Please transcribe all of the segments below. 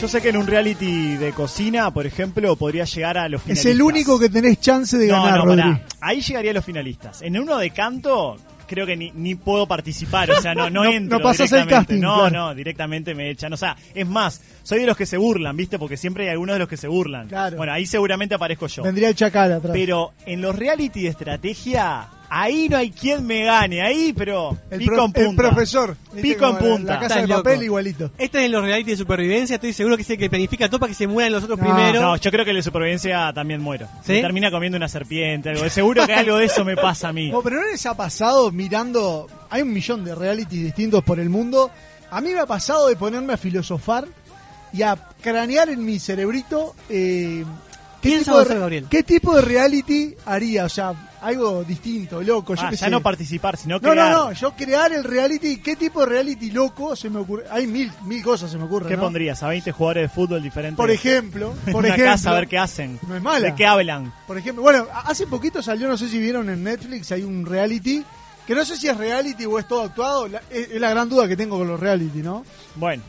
Yo sé que en un reality de cocina, por ejemplo, podría llegar a los Es finalistas. el único que tenés chance de no, ganar, no, Rodri. pará. Ahí llegaría a los finalistas. En uno de canto, creo que ni, ni puedo participar. O sea, no, no, No- entro. no pasás el directamente. casting, No, claro. no, directamente me echan. O sea, es más, soy de los que se burlan, ¿viste? Porque siempre hay algunos de los que se burlan. Claro. Bueno, ahí seguramente aparezco yo. Vendría el chacal atrás. Pero en los reality de estrategia, ahí no hay quien me gane. Ahí, pero el, pico pro- en punta. el profesor. Pico en punta. La, casa Estás de papel loco. igualito. Este es en los reality de supervivencia, estoy seguro que es el que planifica todo para que se mueran los otros No. primero. No, yo creo que en la supervivencia también muero. ¿Sí? Me termina comiendo una serpiente, algo. Seguro que algo de eso me pasa a mí. No, pero ¿no les ha pasado mirando? Hay un millón de realities distintos por el mundo. A mí me ha pasado de ponerme a filosofar y a cranear en mi cerebrito. Eh, Piensa, tipo de, Gonzalo Gabriel. ¿Qué tipo de reality haría? O sea, algo distinto, loco. Yo Ah, qué ya sé. no participar, sino No, crear. no, no, yo crear el reality, ¿qué tipo de reality loco se me ocurre? Hay mil, mil cosas se me ocurren, ¿Qué ¿no? pondrías? ¿A 20 jugadores de fútbol diferentes? Por ejemplo, en por una ejemplo, casa a ver qué hacen. No es mala. ¿De qué hablan? Por ejemplo, bueno, hace poquito salió, no sé si vieron en Netflix, hay un reality, que no sé si es reality o es todo actuado, la- es, es la gran duda que tengo con los reality, ¿no? Bueno,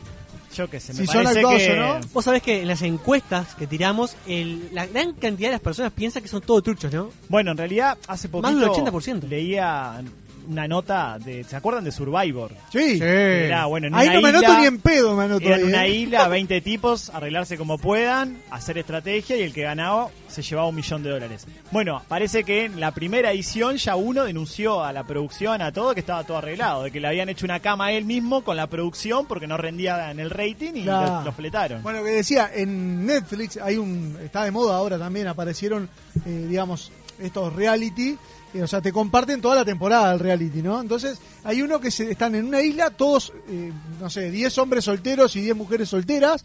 yo qué sé, me Si son parece actuados que... o no. Vos sabés que en las encuestas que tiramos, el- la gran cantidad de las personas piensa que son todos truchos, ¿no? Bueno, en realidad, hace poquito Más del 80%. leía una nota de... ¿Se acuerdan de Survivor? Sí. Era, bueno, en Ahí una no me isla- anoto ni en pedo, me anoto Era en una ¿eh? isla, 20 tipos, arreglarse como puedan, hacer estrategia y el que ganaba se llevaba un millón de dólares. Bueno, parece que en la primera edición ya uno denunció a la producción, a todo, que estaba todo arreglado, de que le habían hecho una cama a él mismo con la producción porque no rendía en el rating y Claro. lo, lo fletaron. Bueno, que decía, en Netflix hay un, está de moda ahora también, aparecieron, eh, digamos, estos reality, o sea, te comparten toda la temporada del reality, ¿no? Entonces, hay uno que se, están en una isla, todos, eh, no sé, 10 hombres solteros y 10 mujeres solteras,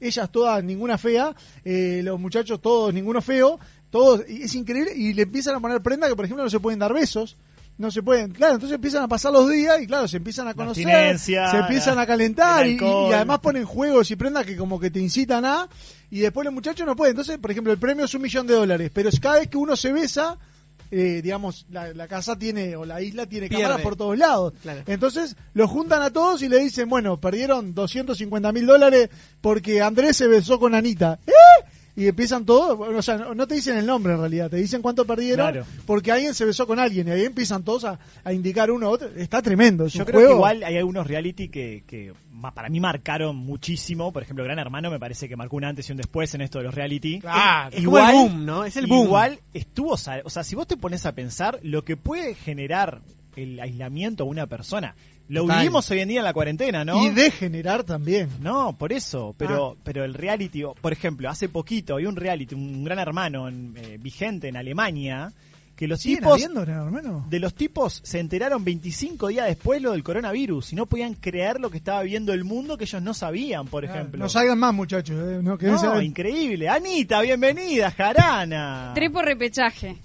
ellas todas, ninguna fea, eh, los muchachos todos, ninguno feo, todos, y es increíble, y le empiezan a poner prenda que, por ejemplo, no se pueden dar besos. No se pueden, claro, entonces empiezan a pasar los días y claro, se empiezan a conocer, se empiezan a calentar el y, además ponen juegos y prendas que como que te incitan a y después los muchachos no pueden. Entonces, por ejemplo, el premio es un millón de dólares, pero cada vez que uno se besa, eh, digamos, la, la casa tiene o la isla tiene Pierde. cámaras por todos lados. Claro. Entonces, los juntan a todos y le dicen, bueno, perdieron 250 mil dólares porque Andrés se besó con Anita. ¿Eh? Y empiezan todos, bueno, o sea, no, no te dicen el nombre en realidad, te dicen cuánto perdieron Claro. porque alguien se besó con alguien y ahí empiezan todos a, a indicar uno a otro. Está tremendo. es Yo creo juego. que igual hay algunos reality que, que para mí marcaron muchísimo. Por ejemplo, Gran Hermano me parece que marcó un antes y un después en esto de los reality. Claro, es como igual, el boom, ¿no? Es el boom. Igual estuvo, o sea, si vos te pones a pensar lo que puede generar el aislamiento a una persona, lo Total. vivimos hoy en día en la cuarentena, ¿no? Y degenerar también. No, por eso, pero Ah. pero el reality, por ejemplo, hace poquito había un reality, un gran hermano en, eh, vigente en Alemania, que los ¿Siguen tipos habiendo, hermano? de los tipos se enteraron 25 días después lo del coronavirus y no podían creer lo que estaba viendo el mundo que ellos no sabían, por ejemplo. No salgan más, muchachos. eh, No, No, increíble. Anita, bienvenida, Jarana. Trepo repechaje.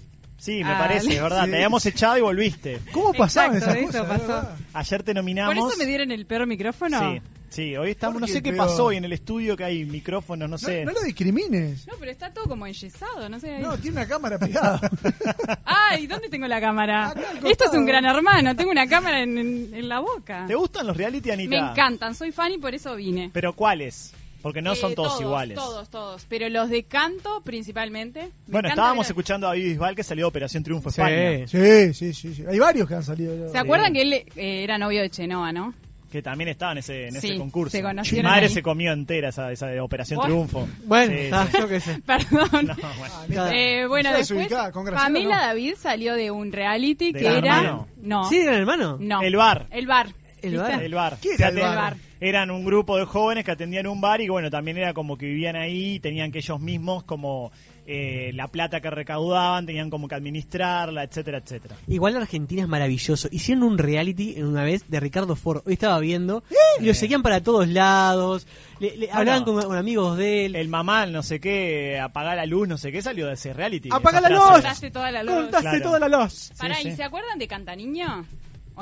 Sí, me Ah, parece, es verdad. sí. Te habíamos echado y volviste. ¿Cómo Exacto, esas eso cosas? pasó. Ayer te ¿Por nominamos. eso me dieron el peor micrófono? Sí. Sí, hoy estamos, no ¿Por sé qué Pero- pasó hoy en el estudio que hay micrófonos, no sé. no lo discrimines. No, pero está todo como enyesado, no sé. ahí. No, tiene una cámara pegada. Ay, ¿dónde tengo la cámara? Acá Esto es un gran hermano, tengo una cámara en, en- en la boca. ¿Te gustan los reality, Anita? Me encantan, soy fan y por eso vine. ¿Pero cuáles? Porque no Eh, son todos, iguales. Todos, todos. Pero los de canto principalmente. Me Bueno, estábamos ver- escuchando a David Bisbal que salió de Operación Triunfo Sí. España. Sí, sí, sí, sí. Hay varios que han salido. ¿Se acuerdan que él eh, era novio de Chenoa, no? Que también estaba en ese, en ese Sí, concurso. se Mi madre ahí. se comió entera esa, esa de Operación Buah. Triunfo. Bueno, Sí, ah, sí. yo qué sé. Perdón. No, bueno. Cada- Eh, bueno, después Pamela no. David salió de un reality ¿De que era... Hermano? No. ¿Sí, gran hermano? No. El bar. El bar. El bar. El bar. ¿Qué era el bar? Eran un grupo de jóvenes que atendían un bar y bueno, también era como que vivían ahí, tenían que ellos mismos como eh, la plata que recaudaban, tenían como que administrarla, etcétera, etcétera. Igual Argentina es maravilloso. Hicieron un reality en una vez de Ricardo Ford. Hoy estaba viendo. Y lo seguían para todos lados. Le, le- hablaban con, con amigos de él. El mamá, no sé qué, apagar la luz, no sé qué, salió de ese reality. ¡Apaga Esa la frase. luz! Cortaste toda la luz. Cortaste Claro. toda la luz. Pará, Sí, ¿y sí. se acuerdan de Cantaniño?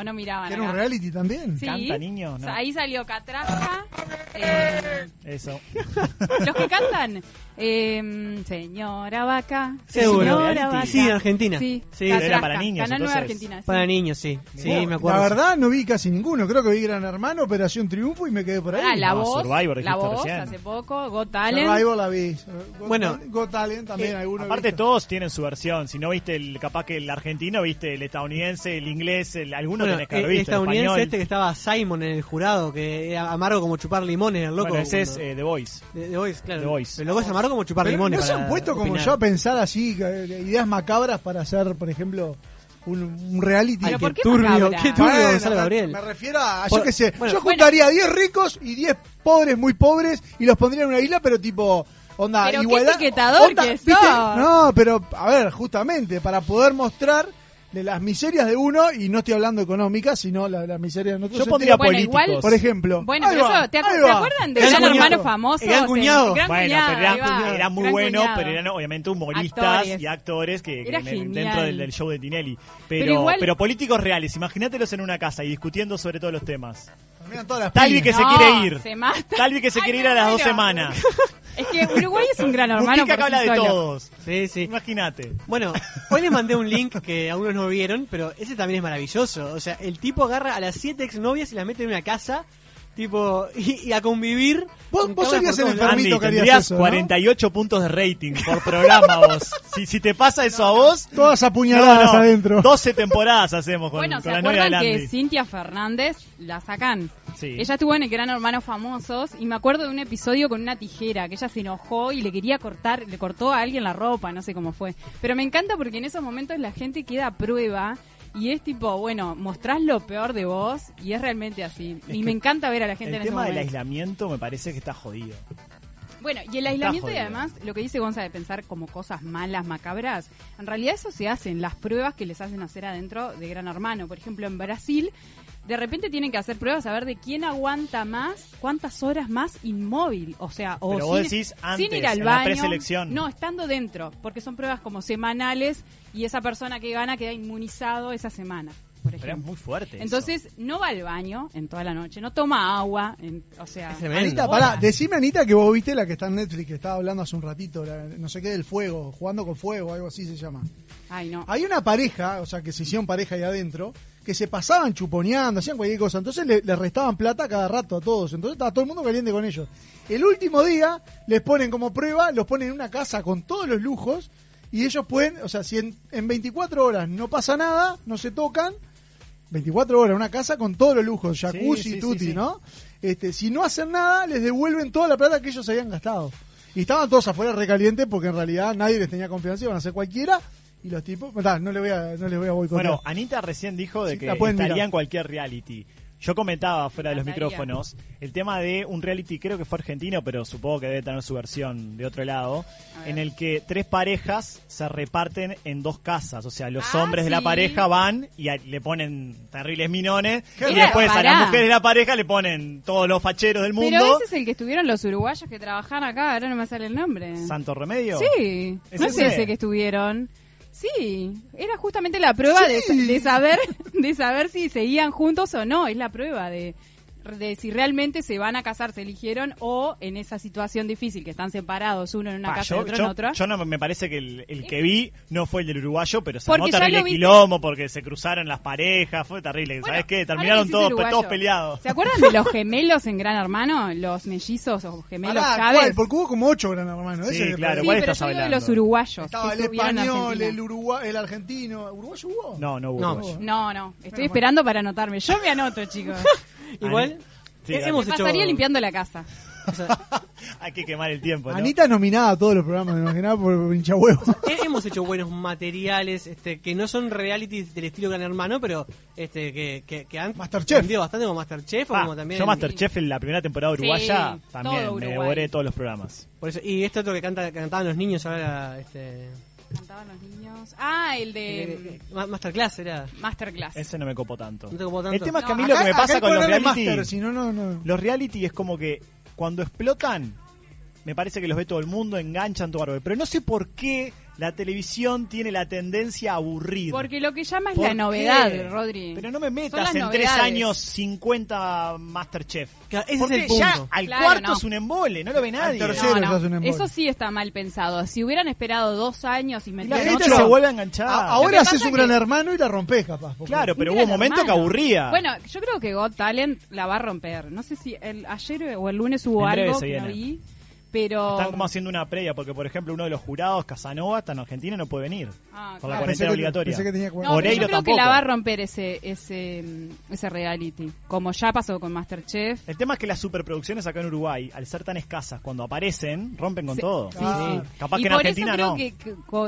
¿O no miraban ¿Que era un acá? reality también? Sí. ¿Canta niño? O No. sea, ahí salió Catraja. eh, Eso. los que cantan. Eh, señora Vaca. Seguro. Señora. Vaca. Sí, en Argentina. Sí, Sí, Catraja, era para niños, Canal entonces. Argentina. sí. Para niños, sí. Sí, Bueno, me acuerdo. La verdad no vi casi ninguno. Creo que vi Gran Hermano, Operación Triunfo y me quedé por ahí. Ah, la No, voz. Survivor la voz, recién. hace poco. Got Talent. Survivor la vi. Got Bueno. Got Talent también, Eh, algunos he Aparte visto. todos tienen su versión. Si no viste el capaz que el argentino, viste el estadounidense, el inglés, el, alguno Bueno, tenés que el, haber el visto. el estadounidense español. este que estaba Simon en el jurado, que era amargo como chupar limones, el loco. Bueno, ese es eh, The Voice. de, de Voice, claro. The Voice. El loco es amargo como chupar Pero limones. ¿No se han puesto como opinar. yo a pensar así, eh, ideas macabras para hacer, por ejemplo, un, un reality? Pero Qué ¿por qué turbio, macabra? qué turbio, Bueno, Gonzalo me- Gabriel. Me refiero a, Por- yo qué sé, bueno, yo juntaría 10 ricos y 10 pobres muy pobres y los pondría en una isla, pero tipo, onda, Pero qué igualdad. etiquetador onda, que ¿viste? No, pero, a ver, justamente, para poder mostrar de las miserias de uno, y no estoy hablando económicas, sino la, la miseria de otro Yo pondría Bueno, políticos. igual- Por ejemplo. Bueno, Ahí pero va, eso, ¿te, ahí acu- va. ¿se acuerdan de El Gran cuñado. Hermano famoso? Gran cuñado. Gran bueno, cuñado, pero era, ahí va. era muy Gran bueno, cuñado. pero eran obviamente humoristas Actores. y actores que, que Era en el- genial. dentro del, del show de Tinelli. Pero, Pero pero, igual- políticos reales, imagínatelos en una casa y discutiendo sobre todos los temas. Terminan todas las Talvi que se No, quiere ir. se mata. Talvi que se Ay, quiere me ir a las dos muero. semanas. Es que Uruguay es un gran hermano Mujica por que habla sí de solo. todos. Sí, sí. Imagínate. Bueno, hoy les mandé un link que algunos no vieron, pero ese también es maravilloso. O sea, el tipo agarra a las siete exnovias y las mete en una casa, tipo, y, y a convivir. Vos- con vos serías el enfermito Andy, que harías tendrías eso, ¿no? 48 puntos de rating por programa vos. Si, si te pasa eso a vos, Todas apuñaladas no, no, adentro. 12 temporadas hacemos con, Bueno, con ¿se la novia de acuerdan que. Cintia Fernández la sacan? Sí. Ella estuvo en el Gran Hermano Famosos y me acuerdo de un episodio con una tijera que ella se enojó y le quería cortar, le cortó a alguien la ropa, no sé cómo fue. Pero me encanta porque en esos momentos la gente queda a prueba y es tipo, bueno, mostrás lo peor de vos y es realmente así. y me encanta ver a la gente El en ese tema del momento. aislamiento me parece que está jodido. Bueno, y el aislamiento y además lo que dice Gonza de pensar como cosas malas, macabras, en realidad eso se hace en las pruebas que les hacen hacer adentro de Gran Hermano. Por ejemplo, en Brasil, de repente tienen que hacer pruebas a ver de quién aguanta más, cuántas horas más inmóvil. O sea, o Pero vos sin, decís antes, sin ir al en la baño. preselección. No, estando dentro, porque son pruebas como semanales y esa persona que gana queda inmunizado esa semana. Por Pero es ejemplo. muy fuerte. eso. Entonces, no va al baño en toda la noche, no toma agua, en- o sea... Anita, pará, decime Anita que vos viste la que está en Netflix, que estaba hablando hace un ratito, la- no sé qué del fuego, jugando con fuego, algo así se llama. Ay, no. Hay una pareja, o sea, que se hicieron pareja ahí adentro, que se pasaban chuponeando, hacían cualquier cosa, entonces le, le restaban plata cada rato a todos, entonces estaba todo el mundo caliente con ellos. El último día les ponen como prueba, los ponen en una casa con todos los lujos y ellos pueden, o sea, si en, en 24 horas no pasa nada, no se tocan, 24 horas, una casa con todos los lujos, jacuzzi, Sí, sí, tutti, sí. ¿no? Este, si no hacen nada, les devuelven toda la plata que ellos habían gastado. Y estaban todos afuera recalientes porque en realidad nadie les tenía confianza, iban a hacer cualquiera. Y los tipos, ta, no le voy a, no les voy a boicotear. Bueno, Anita recién dijo de que estaría mirar. en cualquier reality. Yo comentaba fuera de los micrófonos el tema de un reality, creo que fue argentino, pero supongo que debe tener su versión de otro lado, en el que tres parejas se reparten en dos casas. O sea, los Ah, hombres de la sí. pareja van y a- le ponen terribles minones y después a pará. las mujeres de la pareja le ponen todos los facheros del mundo. Pero ese es el que estuvieron los uruguayos que trabajan acá, ahora no me sale el nombre. Santo Remedio. Sí, ¿Es no es ese? ese que estuvieron. Sí, era justamente la prueba de, de saber de saber si seguían juntos o no, es la prueba de de si realmente se van a casar, se eligieron, o en esa situación difícil que están separados, uno en una Pa, casa y otro yo- en otra. yo no me parece que el, el que vi no fue el del uruguayo, pero se Porque armó terrible quilombo porque se cruzaron las parejas, fue terrible. Bueno, ¿Sabes qué? Terminaron todos, peleados. ¿Se acuerdan de los gemelos en Gran Hermano? Los mellizos o gemelos Pará, Chávez. ¿cuál? Porque hubo como ocho gran hermanos. Sí, ese es claro, Sí, ¿cuál pero estás yo digo de hablando? los uruguayos. Estaba el español, el uruguay, el argentino. ¿Uruguayo hubo? No, no hubo No. uruguayo. No, no. Estoy Bueno, esperando para anotarme. Yo me anoto, chicos. Igual, Sí, hemos hecho. pasaría limpiando la casa. o sea, Hay que quemar el tiempo, ¿no? Anita nominada a todos los programas, me imaginaba por hincha huevo. hemos hecho buenos materiales este, que no son realities del estilo Gran Hermano, pero este que, que, que han vendido bastante como Masterchef o Ah, como también. yo Masterchef en la primera temporada Sí, uruguaya todo también me Uruguay. devoré todos los programas. Por eso, y este otro que canta, que cantaban los niños ahora, este. Cantaban los niños. Ah, el de eh, Ma- Masterclass era. mm, Masterclass. Ese no me copó tanto. No te copó tanto. El tema es que a mí No, lo que me Acá- pasa con los reality, Master, si no, no, no. los reality es como que cuando explotan, me parece que los ve todo el mundo, enganchan todo bárbaro. Pero no sé por qué la televisión tiene la tendencia a aburrir. Porque lo que llama es ¿Por la qué? novedad, Rodri. Pero no me metas en tres años 50 Masterchef. Claro, ese Porque es el ya punto. al Claro, cuarto no. es un embole, no lo ve nadie. tercero. No, es un embole. eso sí está mal pensado. Si hubieran esperado dos años y Y la metieron gente hecho, se vuelve a enganchar. A- ahora haces un que- gran hermano y la rompes, capaz. porque- Claro, pero hubo un momento que aburría. Bueno, yo creo que Got Talent la va a romper. No sé si el, ayer o el lunes hubo En algo que no vi, pero... Están como haciendo una previa, porque por ejemplo uno de los jurados, Casanova, está en Argentina y no puede venir. Ah, por la claro. pensé cuarentena que- obligatoria. que tenía No, cuarenta. pero Oreiro yo creo que la va a romper ese, ese, ese reality. Como ya pasó con Masterchef. El tema es que las superproducciones acá en Uruguay, al ser tan escasas, cuando aparecen, rompen con Sí. todo. Sí, Ah. sí. Capaz y que en por Argentina eso creo no.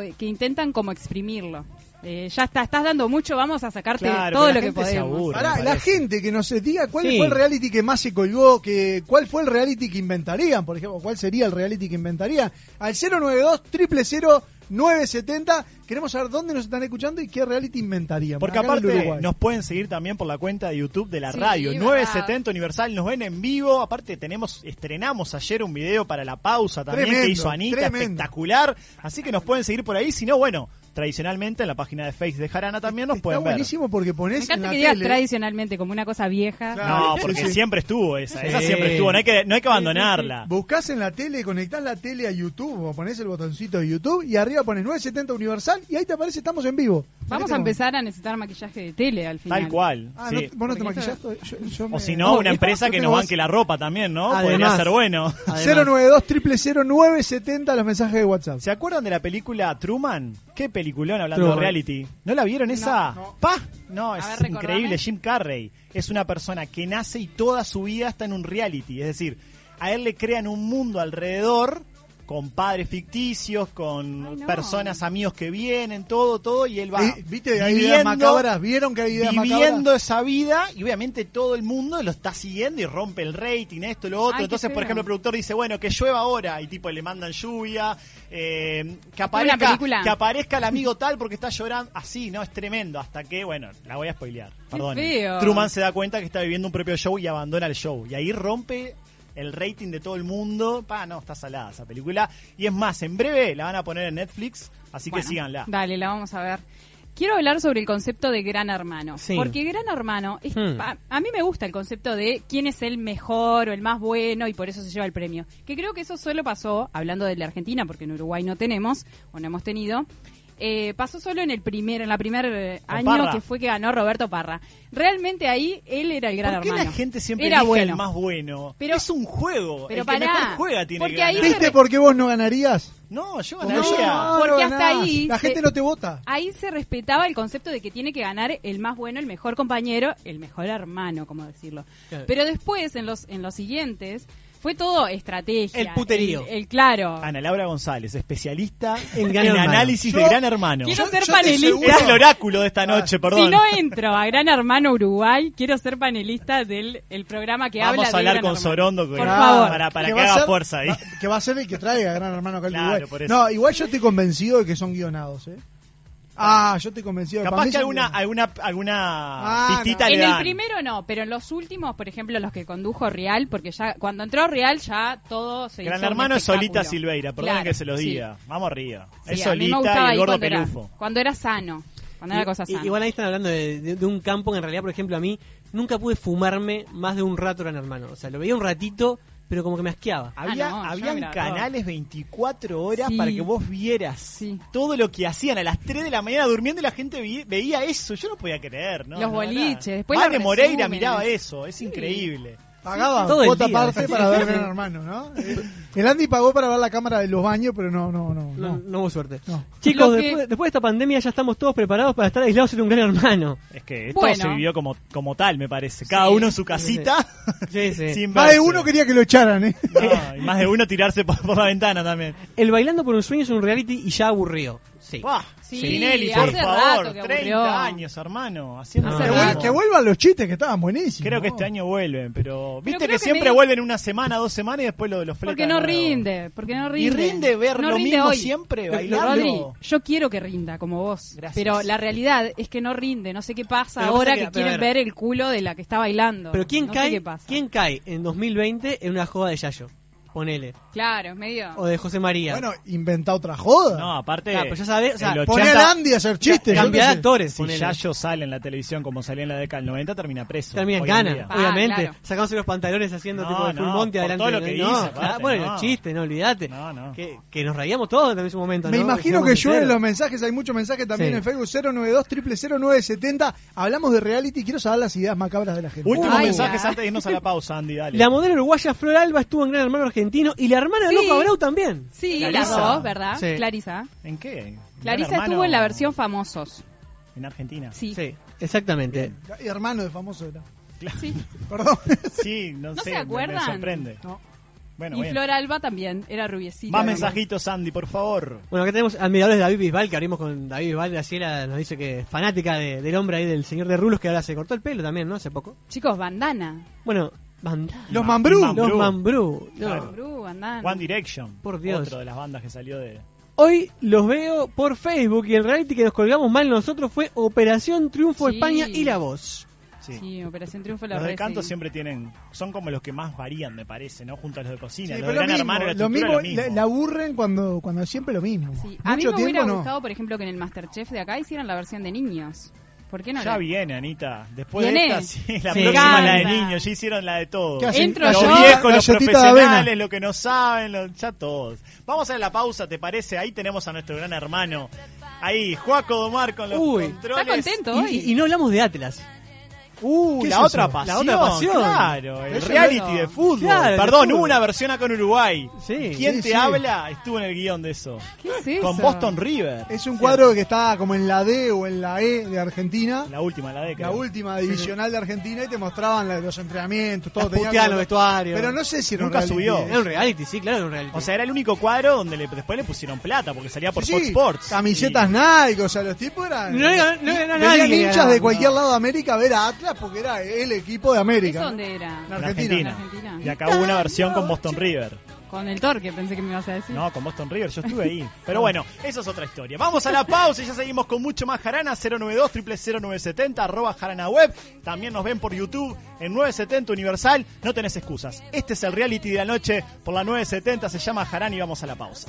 que, que intentan como exprimirlo. Eh, ya está, estás dando mucho, vamos a sacarte Claro, todo lo que podemos. aburre. Pará, la gente que nos diga cuál Sí. fue el reality que más se colgó, que, cuál fue el reality que inventarían, por ejemplo, cuál sería el reality que inventarían. Al 092 000 970 queremos saber dónde nos están escuchando y qué reality inventarían. Porque acá aparte Uruguay. nos pueden seguir también por la cuenta de YouTube de la Sí, radio, verdad. 970 Universal, nos ven en vivo, aparte tenemos, estrenamos ayer un video para la pausa también Tremendo, que hizo Anita, tremendo. espectacular, así que nos pueden seguir por ahí, si no, bueno, tradicionalmente en la página de Face de Jarana también nos Está pueden ver. buenísimo porque Me pones en encanta la que digas tele. tradicionalmente, como una cosa vieja. Claro. No, porque sí. siempre estuvo esa, esa Sí. siempre estuvo, no hay que, no hay que abandonarla. Buscás en la tele, conectás la tele a YouTube o ponés el botoncito de YouTube y arriba pones 970 Universal y ahí te aparece estamos en vivo. Vamos a empezar a necesitar maquillaje de tele al final. Tal cual. Ah, sí. ¿no, ¿Vos no te maquillaste? Yo- yo O me- si no, una empresa que nos banque la ropa también, ¿no? Además. Podría ser bueno. Además. 092 970 los mensajes de WhatsApp. ¿Se acuerdan de la película Truman? ¿Qué peliculón hablando Truman. de reality? ¿No la vieron esa? no. ¿Pa? No, es A ver, recordame. increíble. Jim Carrey es una persona que nace y toda su vida está en un reality. Es decir, a él le crean un mundo alrededor con padres ficticios, con Ay, no. personas, amigos que vienen, todo, todo, y él va Eh, ¿Viste? Hay ideas macabras. ¿Vieron que hay ideas viviendo macabras? esa vida y obviamente todo el mundo lo está siguiendo y rompe el rating, esto, lo otro. Ay, Entonces, por ejemplo, el productor dice, bueno, que llueva ahora y tipo le mandan lluvia, eh, que, aparezca, que aparezca el amigo tal porque está llorando. Así, ¿no? Es tremendo. Hasta que, bueno, la voy a spoilear. Perdón. Truman se da cuenta que está viviendo un propio show y abandona el show. Y ahí rompe el rating de todo el mundo. Pa, no, está salada esa película. Y es más, en breve la van a poner en Netflix, así Bueno, que síganla. Dale, la vamos a ver. Quiero hablar sobre el concepto de Gran Hermano. Sí. Porque Gran Hermano, es- Hmm. a, a mí me gusta el concepto de quién es el mejor o el más bueno y por eso se lleva el premio. Que creo que eso solo pasó, hablando de la Argentina, porque en Uruguay no tenemos o no hemos tenido. Eh, pasó solo en el primer, en la primer eh, año Parra. que fue que ganó Roberto Parra. Realmente ahí él era el gran ¿Por qué hermano. la gente siempre era elige bueno. el más bueno? Pero- es un juego. pero el que pará, mejor juega tiene porque que ahí ganar. ¿Viste re- por qué vos no ganarías? No, yo ganaría. yo- Porque no hasta ahí La se- gente no te vota. Ahí se respetaba el concepto de que tiene que ganar el más bueno, el mejor compañero, el mejor hermano, como decirlo. Claro. Pero después, en los, en los siguientes, fue todo estrategia. El puterío. El, el claro. Ana Laura González, especialista En Gran análisis de Gran Hermano. Quiero Yo- ser yo panelista. Es el oráculo de esta noche, perdón. Si no entro a Gran Hermano Uruguay, quiero ser panelista del el programa que habla Vamos a hablar Gran con Hermano. Sorondo Por Ah, favor. para, para que, haga ser- fuerza ahí. va- que va a ser el que traiga a Gran Hermano acá Claro, Uruguay. por eso. No, igual yo estoy convencido de que son guionados, ¿eh? Ah, yo estoy convencido de Capaz que alguna, alguna, alguna Ah, pistita no. le En el primero no, pero en los últimos, por ejemplo, los que condujo Real, porque ya cuando entró Real ya todo se Gran hizo Hermano es Solita. Silveira, perdón Claro, que se lo sí. diga. Vamos arriba. Sí, es Solita y el gordo cuando era, pelufo. cuando era sano, cuando era cosa sana. Igual ahí están hablando de, de- de un campo que en realidad, por ejemplo, a mí nunca pude fumarme más de un rato Gran Hermano. O sea, lo veía un ratito, pero como que me asqueaba. Había, Ah, no, yo habían miraba todo. canales 24 horas Sí. para que vos vieras Sí. todo lo que hacían a las 3 de la mañana durmiendo y la gente vi- veía eso. Yo no podía creer, ¿no? Los no, boliches, después Vane Moreira resúmenes. miraba eso, es increíble. Pagaba todo cuota día, aparte para ver Gran Hermano, ¿no? El Andy pagó para ver la cámara de los baños, pero no, no, no. No, no. no hubo suerte. No. Chicos, que- después, después de esta pandemia ya estamos todos preparados para estar aislados en un gran hermano. Es que esto Bueno. se vivió como, como tal, me parece. Cada uno en su casita. Sí, sí. sin Más de uno quería que lo echaran, ¿eh? No, y más de uno tirarse por, por la ventana también. El Bailando por un Sueño es un reality y ya aburrió. Sí. Por hace favor, rato que 30 aburrió. años, hermano, haciendo Hace Que, vuelvan los chistes que estaban buenísimos. Creo que este año vuelven, pero viste que, que siempre vuelven una semana, dos semanas y después lo, lo fletan Porque no de rinde, porque no Y rinde. rinde ver No lo rinde mismo hoy. siempre, bailando. Rodri, yo quiero que rinda como vos, Gracias. pero la realidad es que no rinde. No sé qué pasa Pero ahora que, quieren ver. el culo de la que está bailando. Pero ¿quién No sé cae? qué pasa. ¿Quién cae en 2020 en una joda de Yayo? Ponele. Claro, medio. O de José María. Bueno, inventa otra joda. No, aparte. Ah, pero ya sabés, o sea, el Poné 80 al Andy a hacer chistes. Cambiar de actores. Si. Yayo sale en la televisión como salía en la década del 90, termina preso. Termina en cana. Ah, obviamente. claro. Sacándose los pantalones haciendo No, tipo de full no, monte por adelante. todo lo que no, dice, claro, aparte, bueno, no. los chistes, no no. Que, que nos reíamos todos en ese momento, Me ¿no? imagino que llueven los mensajes, hay muchos mensajes también Sí. en Facebook 092 0970 Hablamos de reality, quiero saber las ideas macabras de la gente. Últimos mensajes antes de irnos a la pausa, Andy, dale. La modelo uruguaya Flor Alba estuvo en Gran Hermano Argentino y la hermana de Sí. Loco Abreu también. Sí, Clarisa. las dos, ¿verdad? Sí. Clarisa. ¿En qué? Clarisa Gran estuvo en la Hermano versión famosos. En Argentina. Sí. Sí, exactamente. Y hermano de famoso era. Sí. Perdón. Sí, no, ¿No sé, se me- acuerdan? Me, sorprende. No. Bueno, y bien. Flor Alba también, era rubiecita. Más mensajitos, Andy, por favor. Bueno, acá tenemos admiradores de David Bisbal, que abrimos con David Bisbal. Graciela nos dice que es fanática de- del hombre ahí, del señor de Rulos, que ahora se cortó el pelo también, ¿no? Hace poco. Chicos, bandana. Bueno. Los Mambrú. Mambrú. Los Mambrú. No. One Direction. Por Dios. Otro de las bandas que salió de. Hoy los veo por Facebook y el reality que nos colgamos mal nosotros fue Operación Triunfo Sí. España y La Voz. Sí. Sí, Operación Triunfo la Los de canto siempre tienen. Son como los que más varían, me parece, ¿no? Junto a los de cocina. Sí, los pero de lo Gran mismo, Hermano, la lo mismo, lo mismo. la, la aburren cuando, cuando siempre lo mismo. Sí. A mí me tiempo hubiera no. gustado, por ejemplo, que en el Masterchef de acá hicieran la versión de niños. ¿Por qué no? Ya la- viene, Anita. Después ¿Viene? de esta, sí, la Sí. próxima la de niños. Ya hicieron la de todos. Los yo. viejos, los profesionales, los que no saben, los- ya todos. Vamos a la pausa, ¿te parece? Ahí tenemos a nuestro gran hermano. Ahí, Juaco Domar con los Uy. controles. Está contento hoy. Y, y no hablamos de Atlas. Uh, ¿Qué la es otra pasión. La otra pasión. Claro, el Eso reality no- de fútbol. Claro, Perdón, hubo una versión acá en Uruguay. Sí. ¿Quién Sí, te sí. habla? Estuvo en el guion de eso. ¿Qué es eso? Con Boston River. Es un cuadro que está como en la D o en la E de Argentina. La última, la de La última divisional de Argentina y te mostraban la- los entrenamientos, todo. Tenían los vestuarios. Pero no sé si era un Nunca reality. subió. Era un reality, sí, claro, era un reality. O sea, era el único cuadro donde le- después le pusieron plata porque salía por Sí, Fox sí, Sports. Camisetas Y- Nike, o sea, los tipos eran. No no nadie, hinchas de cualquier lado de América a ver a Atlas porque era el equipo de América. ¿Eso ¿no? dónde era? En en Argentina. Argentina. En Argentina. Y acá hubo una versión con Boston River. Con el torque pensé que me ibas a decir. No, con Boston River, yo estuve ahí. Pero bueno, eso es otra historia. Vamos a la pausa y ya seguimos con mucho más Jarana. 092 0970 arroba Jarana Web. También nos ven por YouTube en 970 Universal. No tenés excusas. Este es el reality de la noche por la 970. Se llama Jarana y vamos a la pausa.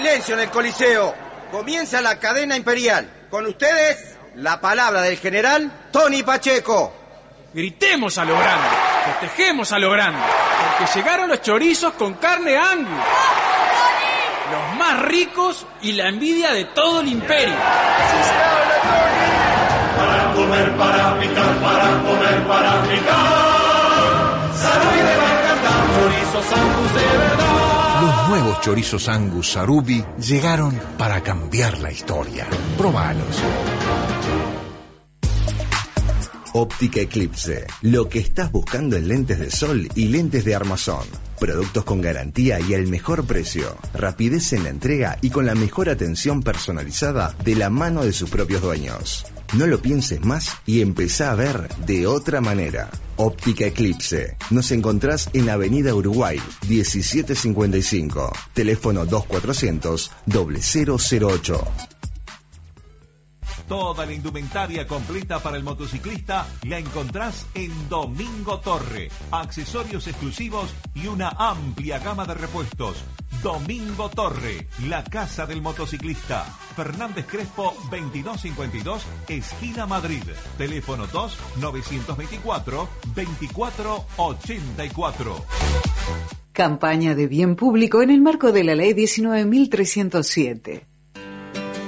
Silencio en el Coliseo. Comienza la cadena imperial. Con ustedes, la palabra del general Tony Pacheco. Gritemos a lo grande, festejemos a lo grande, porque llegaron los chorizos con carne angus. Los más ricos y la envidia de todo el imperio. Para comer, para picar, para comer, para picar. Sarubi le va a encantar, chorizos Angus de verdad. Los nuevos chorizos Angus Sarubi llegaron para cambiar la historia. Probalos. Óptica Eclipse. Lo que estás buscando en lentes de sol y lentes de armazón. Productos con garantía y el mejor precio. Rapidez en la entrega y con la mejor atención personalizada de la mano de sus propios dueños. No lo pienses más y empezá a ver de otra manera. Óptica Eclipse. Nos encontrás en Avenida Uruguay, 1755. Teléfono 2400 0008. Toda la indumentaria completa para el motociclista la encontrás en Domingo Torre. Accesorios exclusivos y una amplia gama de repuestos. Domingo Torre, la casa del motociclista. Fernández Crespo 2252, esquina Madrid. Teléfono 2 924 2484. Campaña de bien público en el marco de la Ley 19.307.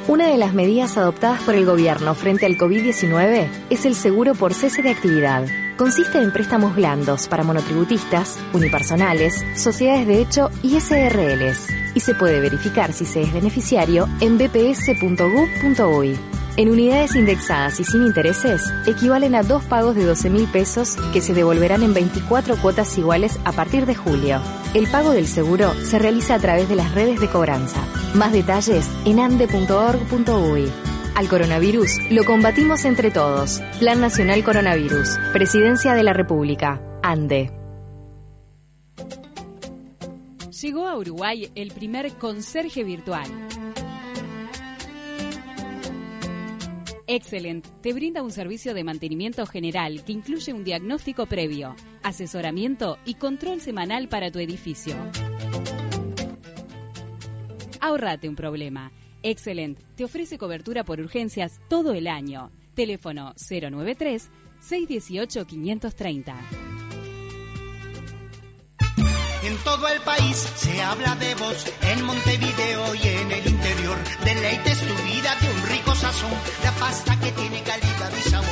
Una de las medidas adoptadas por el gobierno frente al COVID-19 es el seguro por cese de actividad. Consiste en préstamos blandos para monotributistas, unipersonales, sociedades de hecho y SRLs. Y se puede verificar si se es beneficiario en bps.gov.uy. En unidades indexadas y sin intereses, equivalen a dos pagos de 12 mil pesos que se devolverán en 24 cuotas iguales a partir de julio. El pago del seguro se realiza a través de las redes de cobranza. Más detalles en ande.org.uy. Al coronavirus lo combatimos entre todos. Plan Nacional Coronavirus. Presidencia de la República. ANDE. Llegó a Uruguay el primer conserje virtual. Excellent te brinda un servicio de mantenimiento general que incluye un diagnóstico previo, asesoramiento y control semanal para tu edificio. Ahorrate un problema. Excellent te ofrece cobertura por urgencias todo el año. Teléfono 093 618 530. En todo el país se habla de vos, en Montevideo y en el interior. Deleites tu vida de un rico sazón, la pasta que tiene calidad y sabor.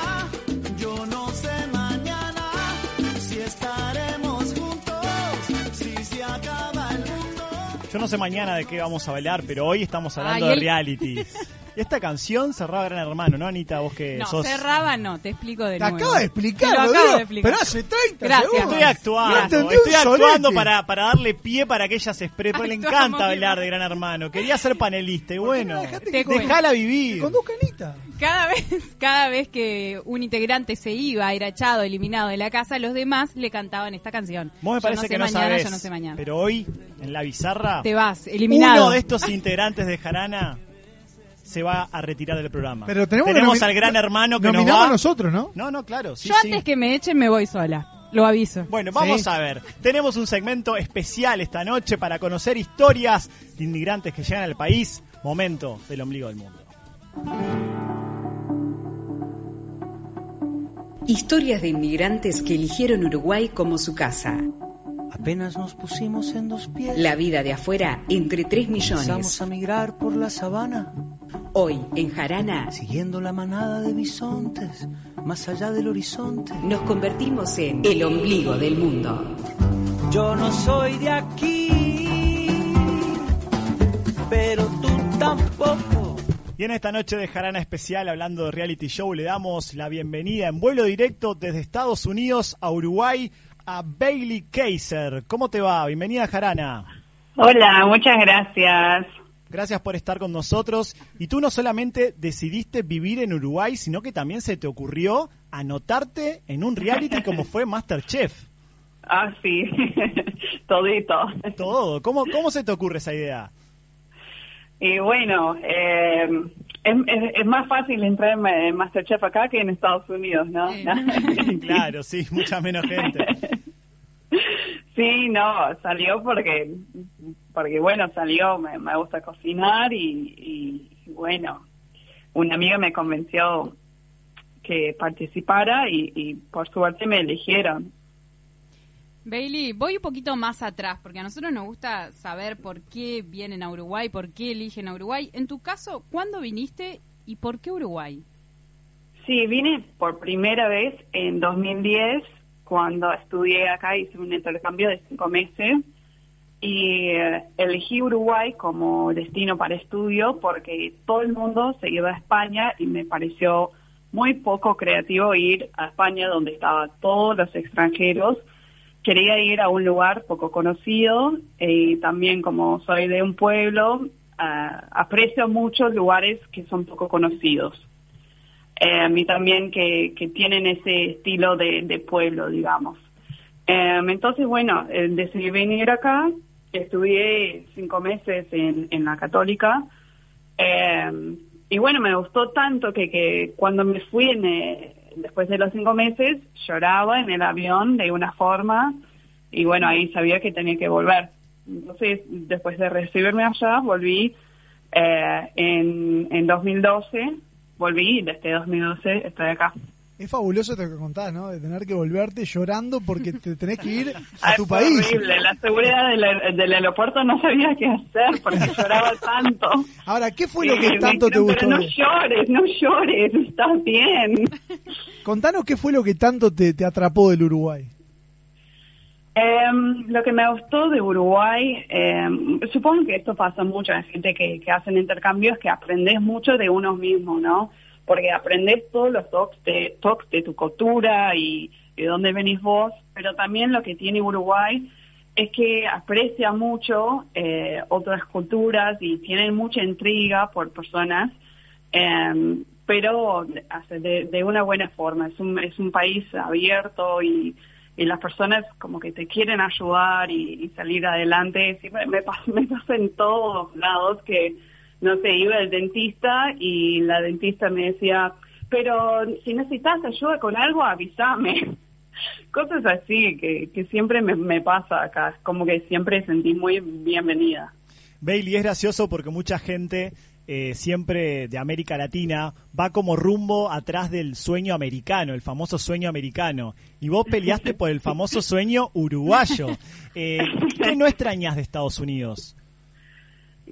Yo no sé mañana de qué vamos a bailar, pero hoy estamos hablando Ay, de él- reality. Esta canción cerraba Gran Hermano, ¿no, Anita? Vos que No, sos... cerraba no, te explico de Te nuevo. acaba de explicar, Te lo acabo de explicar. pero hace 30 Gracias. segundos. Estoy actuando, No estoy actuando para, para darle pie para que ella se exprese, porque le encanta hablar de Gran Hermano. Quería ser panelista y bueno, Te déjala vivir. Conduzca Anita. Cada vez, cada vez que un integrante se iba, era echado, eliminado de la casa, los demás le cantaban esta canción. Vos me Yo parece no sé que no mañana, sabés, yo no sé mañana. pero hoy, en la bizarra, Te vas, eliminado. uno de estos integrantes de Jarana se va a retirar del programa. Pero tenemos al gran hermano que nos va... a nosotros, ¿no? No, no, claro, sí, Yo sí. antes que me echen me voy sola. Lo aviso. Bueno, vamos Sí. a ver. Tenemos un segmento especial esta noche para conocer historias de inmigrantes que llegan al país. Momento del ombligo del mundo. Historias de inmigrantes que eligieron Uruguay como su casa. Apenas nos pusimos en dos pies. La vida de afuera entre 3 millones. Empezamos a migrar por la sabana. Hoy, en Jarana, Siguiendo la manada de bisontes, más allá del horizonte. nos convertimos en el ombligo del mundo. Yo no soy de aquí, pero tú tampoco. Y en esta noche de Jarana especial, hablando de reality show, le damos la bienvenida en vuelo directo desde Estados Unidos a Uruguay a Bailey Kaiser. ¿Cómo te va? Bienvenida Jarana. Hola, muchas gracias. Gracias por estar con nosotros. Y tú no solamente decidiste vivir en Uruguay, sino que también se te ocurrió anotarte en un reality como fue Masterchef. Ah, sí, todito. Todo. ¿Cómo, ¿Cómo se te ocurre esa idea? Y bueno, eh, es, es- es más fácil entrar en Ma- en Masterchef acá que en Estados Unidos, ¿no? Claro, sí, mucha menos gente. Sí, no, salió porque, porque bueno, salió, me, me gusta cocinar y, y, bueno, una amiga me convenció que participara y, y por suerte me eligieron. Bailey, voy un poquito más atrás, porque a nosotros nos gusta saber por qué vienen a Uruguay, por qué eligen a Uruguay. En tu caso, ¿cuándo viniste y por qué Uruguay? Sí, vine por primera vez en 2010, cuando estudié acá, hice un intercambio de cinco meses y eh, elegí Uruguay como destino para estudio porque todo el mundo se iba a España y me pareció muy poco creativo ir a España donde estaban todos los extranjeros. Quería ir a un lugar poco conocido y también como soy de un pueblo, ah, aprecio mucho lugares que son poco conocidos. Eh, y también que, que tienen ese estilo de, de pueblo, digamos. Eh, entonces, bueno, eh, decidí venir acá, estudié cinco meses en, en la católica, eh, y bueno, me gustó tanto que, que cuando me fui en, eh, después de los cinco meses, lloraba en el avión de una forma, y bueno, ahí sabía que tenía que volver. Entonces, después de recibirme allá, volví eh, en, en 2012 volví y desde 2012 estoy acá. Es fabuloso esto que contás, ¿no? De tener que volverte llorando porque te tenés que ir a tu fue país. horrible. La seguridad del, del aeropuerto no sabía qué hacer porque lloraba tanto. Ahora, ¿qué fue lo que tanto te gustó? Pero no llores, no llores, estás bien. Contanos qué fue lo que tanto te, te atrapó del Uruguay. Em, lo que me gustó de Uruguay, em, supongo que esto pasa mucho la gente que, que hacen intercambios, que aprendes mucho de uno mismo, ¿no? Porque aprendes todos los toques de, toques de tu cultura y de dónde venís vos, pero también lo que tiene Uruguay es que aprecia mucho eh, otras culturas y tienen mucha intriga por personas, em, pero de, de una buena forma. Es un, es un país abierto y, y las personas como que te quieren ayudar y, y salir adelante. Sí, me, me, pas- me pasa en todos lados que, no sé, iba al dentista y la dentista me decía, pero si necesitas ayuda con algo, avísame. Cosas así que, que siempre me, me pasa acá, como que siempre sentí muy bienvenida. Bailey, es gracioso porque mucha gente eh, siempre de América Latina va como rumbo atrás del sueño americano, el famoso sueño americano. Y vos peleaste por el famoso sueño uruguayo. Eh, ¿Qué no extrañas de Estados Unidos?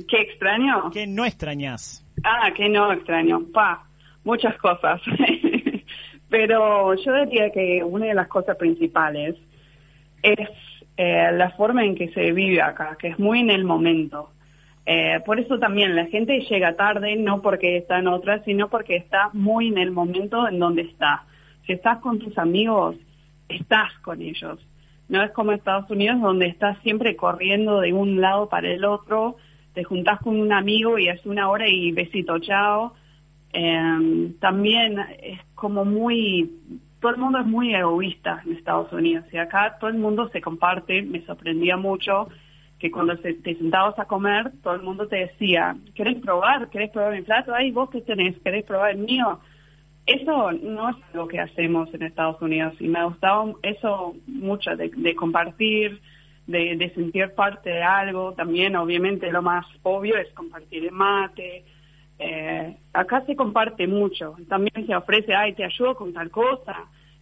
¿Qué extraño? ¿Qué no extrañas? Ah, que no extraño. Pa, muchas cosas. Pero yo diría que una de las cosas principales es eh, la forma en que se vive acá, que es muy en el momento. Eh, por eso también la gente llega tarde, no porque está en otra, sino porque está muy en el momento en donde está. Si estás con tus amigos, estás con ellos. No es como Estados Unidos, donde estás siempre corriendo de un lado para el otro, te juntás con un amigo y es una hora y besito, chao. Eh, también es como muy, todo el mundo es muy egoísta en Estados Unidos y acá todo el mundo se comparte, me sorprendía mucho que cuando se- te sentabas a comer, todo el mundo te decía, ¿querés probar? ¿Querés probar mi plato? Ay, vos qué tenés, ¿querés probar el mío? Eso no es lo que hacemos en Estados Unidos y me ha gustado eso mucho de compartir, de, de sentir parte de algo. También, obviamente, lo más obvio es compartir el mate. Eh, acá se comparte mucho. También se ofrece, ay, te ayudo con tal cosa.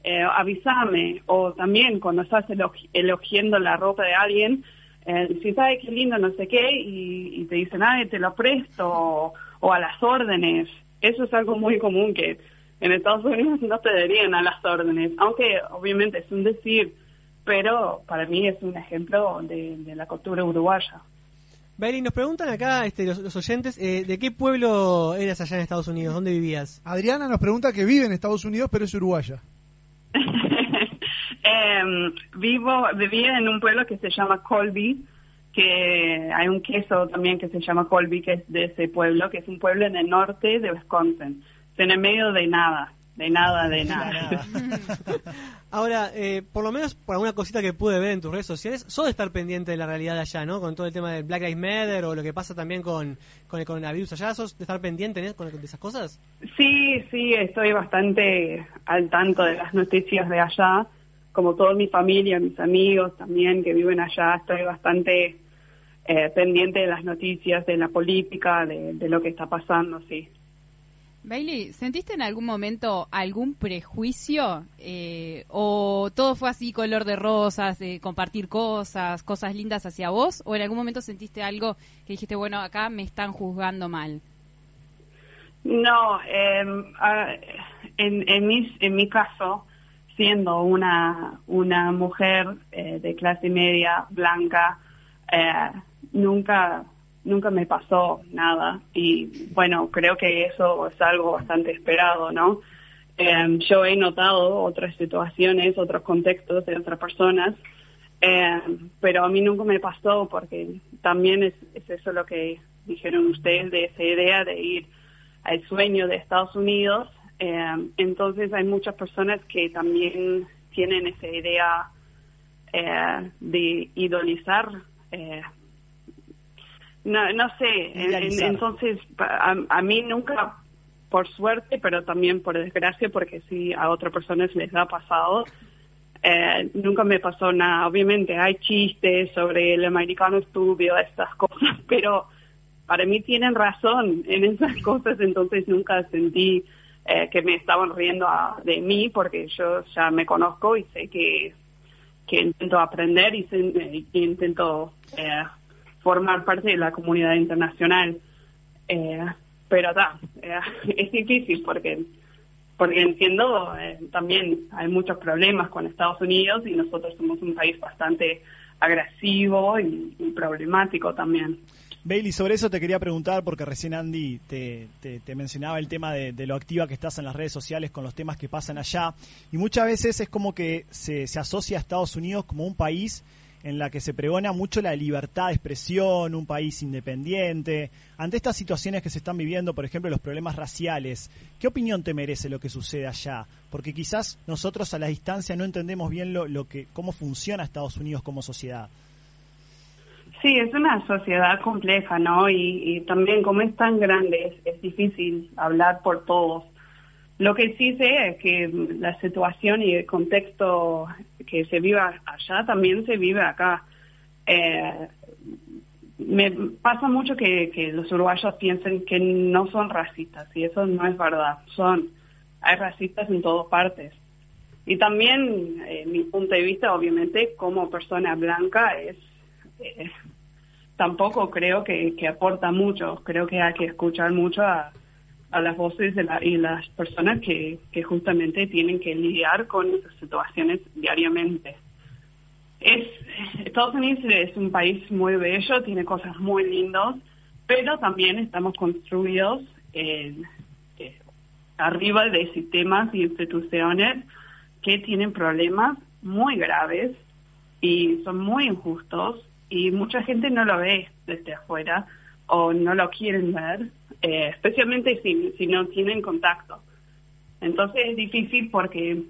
eh, avísame. O también cuando estás elogi- elogiando la ropa de alguien, eh, decís, ay, qué lindo, no sé qué, y, y te dicen, ay, te lo presto, o, o a las órdenes. Eso es algo muy común que en Estados Unidos no te darían a las órdenes, aunque obviamente es un decir, pero para mí es un ejemplo de, de la cultura uruguaya. Bailey, nos preguntan acá este, los, los oyentes, eh, ¿de qué pueblo eras allá en Estados Unidos? ¿Dónde vivías? Adriana nos pregunta que vive en Estados Unidos, pero es uruguaya. Em, vivo, vivía en un pueblo que se llama Colby, que hay un queso también que se llama Colby, que es de ese pueblo, que es un pueblo en el norte de Wisconsin, en el medio de nada, de nada, de nada. Ahora, eh, por lo menos por alguna cosita que pude ver en tus redes sociales, sos de estar pendiente de la realidad de allá, ¿no? Con todo el tema del Black Lives Matter o lo que pasa también con, con el coronavirus allá, ¿sos de estar pendiente ¿eh? con, con esas cosas? Sí, sí, estoy bastante al tanto de las noticias de allá, como toda mi familia, mis amigos también que viven allá, estoy bastante eh, pendiente de las noticias, de la política, de, de lo que está pasando, sí. Bailey, ¿sentiste en algún momento algún prejuicio? Eh, ¿O todo fue así, color de rosas, de compartir cosas, cosas lindas hacia vos? ¿O en algún momento sentiste algo que dijiste, bueno, acá me están juzgando mal? No, em, en, en, mis, en mi caso, siendo una, una mujer eh, de clase media, blanca, eh, nunca, nunca me pasó nada. Y bueno, creo que eso es algo bastante esperado, ¿no? Em, yo he notado otras situaciones, otros contextos de otras personas, em, pero a mí nunca me pasó porque también es, es eso lo que dijeron ustedes de esa idea de ir al sueño de Estados Unidos. Eh, entonces hay muchas personas que también tienen esa idea eh, de idolizar. eh, no, no sé, en- entonces a, a mí nunca, por suerte, pero también por desgracia, porque sí a otras personas les ha pasado, eh, nunca me pasó nada. Obviamente hay chistes sobre el americano estúpido, estas cosas, pero para mí tienen razón en esas cosas, entonces nunca sentí eh, que me estaban riendo a- de mí porque yo ya me conozco y sé que, que intento aprender y, se- y intento eh, formar parte de la comunidad internacional. Eh, pero ta, eh, es difícil porque porque entiendo eh, también hay muchos problemas con Estados Unidos y nosotros somos un país bastante agresivo y, problemático también. Bailey, sobre eso te quería preguntar, porque recién Andy te, te- te mencionaba el tema de, de lo activa que estás en las redes sociales con los temas que pasan allá. Y muchas veces es como que se, se asocia a Estados Unidos como un país en la que se pregona mucho la libertad de expresión, un país independiente. Ante estas situaciones que se están viviendo, por ejemplo, los problemas raciales, ¿qué opinión te merece lo que sucede allá? Porque quizás nosotros a la distancia no entendemos bien lo, lo que, cómo funciona Estados Unidos como sociedad. Sí, es una sociedad compleja, ¿no? Y, y también como es tan grande, es, es difícil hablar por todos. Lo que sí sé es que la situación y el contexto que se vive allá también se vive acá. Eh, me pasa mucho que, los uruguayos piensen que no son racistas y eso no es verdad. Son, hay racistas en todas partes. Y también, eh, mi punto de vista, obviamente, como persona blanca, es tampoco creo que, que aporta mucho. Creo que hay que escuchar mucho a, a las voces de la- y las personas que, justamente tienen que lidiar con esas situaciones diariamente. Es, Estados Unidos es un país muy bello, tiene cosas muy lindas, pero también estamos construidos eh, arriba de sistemas y instituciones que tienen problemas muy graves y son muy injustos y mucha gente no lo ve desde afuera o no lo quieren ver, eh, especialmente si, si no tienen contacto. Entonces es difícil porque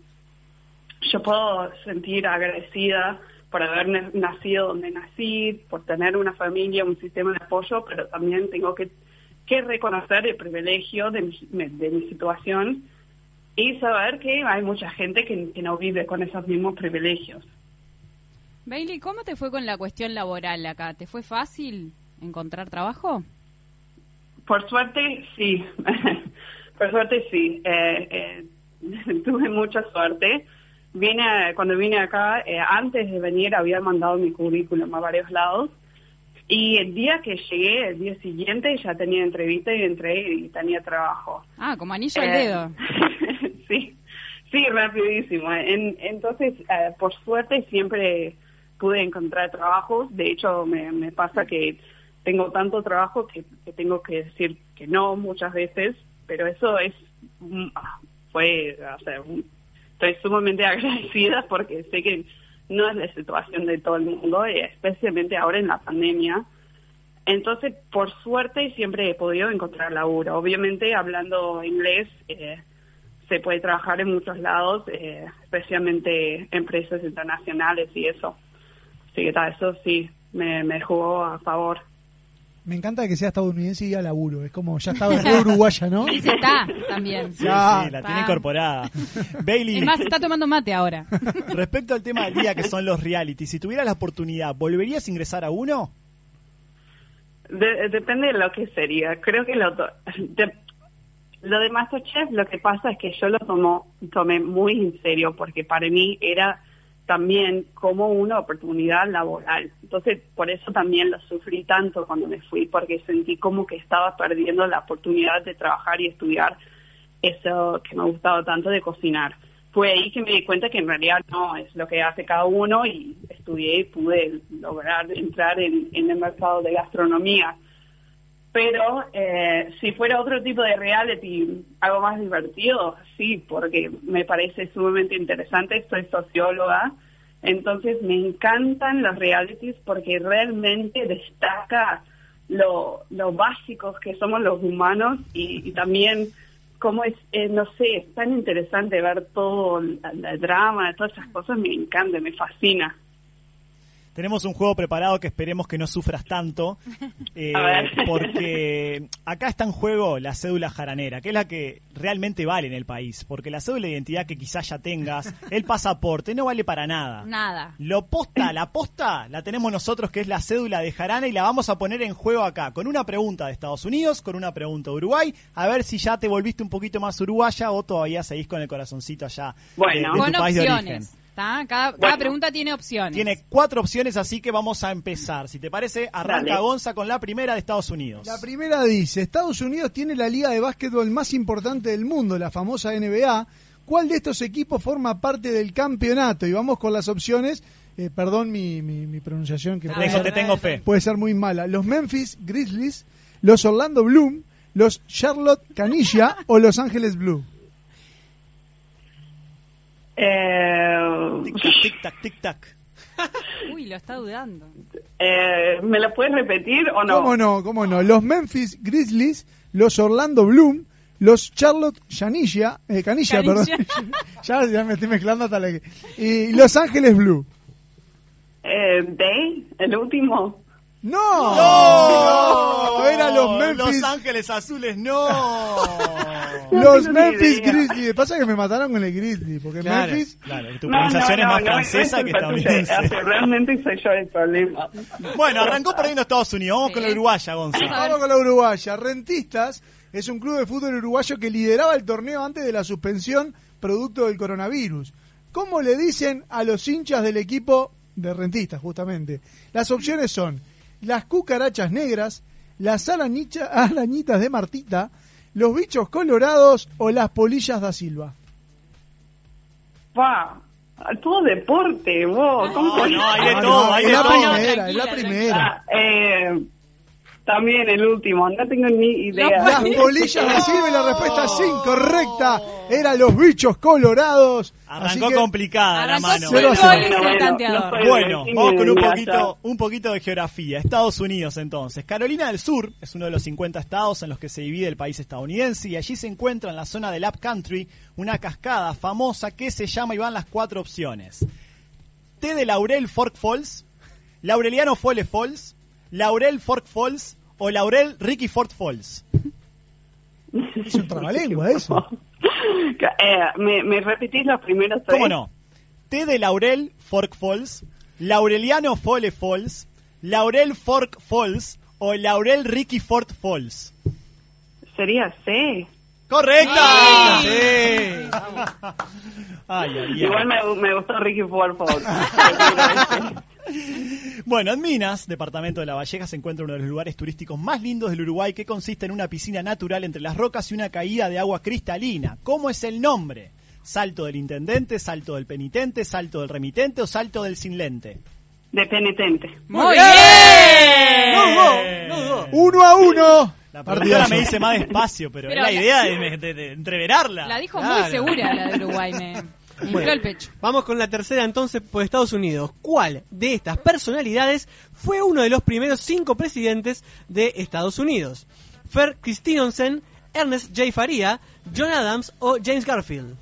yo puedo sentir agradecida por haber na- nacido donde nací, por tener una familia, un sistema de apoyo, pero también tengo que, que reconocer el privilegio de mi, de mi situación y saber que hay mucha gente que, que no vive con esos mismos privilegios. Bailey, ¿cómo te fue con la cuestión laboral acá? ¿Te fue fácil encontrar trabajo? Por suerte, sí. Por suerte, sí. Eh, eh, tuve mucha suerte. vine, cuando vine acá, eh, antes de venir había mandado mi currículum a varios lados. Y el día que llegué, el día siguiente, ya tenía entrevista y entré y tenía trabajo. Ah, como anillo al Eh, dedo. sí, sí, rapidísimo. En- entonces, eh, por suerte, siempre pude encontrar trabajos. De hecho, me, me pasa que tengo tanto trabajo que, tengo que decir que no muchas veces, pero eso es, mm, ah, fue, o estoy sumamente agradecida porque sé que no es la situación de todo el mundo, y especialmente ahora en la pandemia. Entonces, por suerte, siempre he podido encontrar laburo. Obviamente, hablando inglés, eh, se puede trabajar en muchos lados, eh, especialmente empresas internacionales y eso. Así que tal, eso sí, me jugó a favor. Me encanta que sea estadounidense y a laburo. Es como, ya estaba re uruguaya, ¿no? Y se está también. Sí, la Está. tiene incorporada. Bailey, Es más, está tomando mate ahora. respecto al tema del día que son los reality, si tuvieras la oportunidad, ¿volverías a ingresar a uno? De- depende de lo que sería. Creo que lo, to- de- lo de Masterchef, lo que pasa es que yo lo tomo, tomé muy en serio porque para mí era también como una oportunidad laboral. Entonces, por eso también lo sufrí tanto cuando me fui, porque sentí como que estaba perdiendo la oportunidad de trabajar y estudiar eso que me gustaba tanto de cocinar. Fue ahí que me di cuenta que en realidad no es lo que hace cada uno y estudié y pude lograr entrar en, en el mercado de gastronomía. Pero eh, si fuera otro tipo de reality, algo más divertido, sí, porque me parece sumamente interesante. Soy socióloga, entonces me encantan los realities porque realmente destaca lo, lo básicos que somos los humanos y, también cómo es, eh, no sé, es tan interesante ver todo el, el drama, todas esas cosas, me encanta, me fascina. Tenemos un juego preparado que esperemos que no sufras tanto, eh, porque acá está en juego la cédula jaranera, que es la que realmente vale en el país, porque la cédula de identidad que quizás ya tengas, el pasaporte, no vale para nada. Nada. Lo posta, la posta la tenemos nosotros, que es la cédula de Jarana, y la vamos a poner en juego acá, con una pregunta de Estados Unidos, con una pregunta de Uruguay, a ver si ya te volviste un poquito más uruguaya o todavía seguís con el corazoncito allá de- Bueno. de, tu Con país de origen. Cada, pregunta tiene opciones. Tiene cuatro opciones, así que vamos a empezar. Si te parece, arranca Dale. Gonza con la primera de Estados Unidos. La primera dice, Estados Unidos tiene la liga de básquetbol más importante del mundo, la famosa NBA. ¿Cuál de estos equipos forma parte del campeonato? Y vamos con las opciones. Eh, perdón mi, mi, mi pronunciación, que puede te tengo fe. puede ser muy mala. Los Memphis Grizzlies, los Orlando Bloom, los Charlotte Canilla o los Ángeles Blue. Eh, Tic-tac, tic-tac, tic-tac. Uy, lo está dudando. eh, ¿Me lo puedes repetir o no? ¿Cómo no? ¿Cómo no? Los Memphis Grizzlies, los Orlando Bloom, los Charlotte Canilla, eh, Canilla, Canilla. perdón. ya, ya me estoy mezclando hasta la que... Y Los Ángeles Blue. Eh, ¿De? ¿El último? ¡No! ¡No! No, Eran los Memphis, Los Ángeles Azules, no. los ni Memphis. Grizzlies. Pasa que me mataron con el Grizzly, porque Claro. Memphis... Claro, tu No, no, pronunciación es no, más no, francesa no, que no, estadounidense. Realmente soy yo el problema. Bueno, arrancó perdiendo Estados Unidos. Vamos Sí. con la uruguaya, Gonza. Vamos con la uruguaya. Rentistas es un club de fútbol uruguayo que lideraba el torneo antes de la suspensión producto del coronavirus. ¿Cómo le dicen a los hinchas del equipo de rentistas, justamente? Las opciones son las cucarachas negras, las arañicha- arañitas de Martita, los bichos colorados o las polillas da Silva. Pa, todo deporte, vos. ¿Cómo No, podés- no, hay de Ah, todo, hay es de la todo. primera, es la primera. Ah, eh, también el último, no tengo ni idea. Las Silva y la respuesta es incorrecta. Eran los bichos colorados. Así Arrancó que- complicada la mano. Bueno, no vamos con un poquito, un poquito de geografía. Estados Unidos entonces. Carolina del Sur es uno de los 50 estados en los que se divide el país estadounidense y allí se encuentra en la zona del Upcountry una cascada famosa que se llama y van las cuatro opciones. T de Laurel Fork Falls, Laureliano Fole Falls, Laurel Fork Falls o Laurel Ricky Ford Falls. Es un trabalengua eso. Eh, ¿me, ¿Me repetís los primeros tres? ¿Cómo no? T de Laurel Fork Falls, Laureliano Fole Falls, Laurel Fork Falls o Laurel Ricky Ford Falls. Sería C. ¡Correcta! Sí. Ay, ay, ay. Igual me, me gustó Ricky Warford. Bueno, en Minas, departamento de La Valleja, se encuentra uno de los lugares turísticos más lindos del Uruguay que consiste en una piscina natural entre las rocas y una caída de agua cristalina. ¿Cómo es el nombre? ¿Salto del intendente, salto del penitente, salto del remitente o salto del sin lente? De penitente. Muy bien. No no. Uno a uno. La productora me dice más despacio, pero, Pero es la la- idea de, de- de entreverarla. La dijo Claro. muy segura la de Uruguay, me, Bueno, el pecho. Vamos con la tercera entonces por Estados Unidos. ¿Cuál de estas personalidades fue uno de los primeros cinco presidentes de Estados Unidos? Fer Christensen, Ernest J. Faria, John Adams o James Garfield.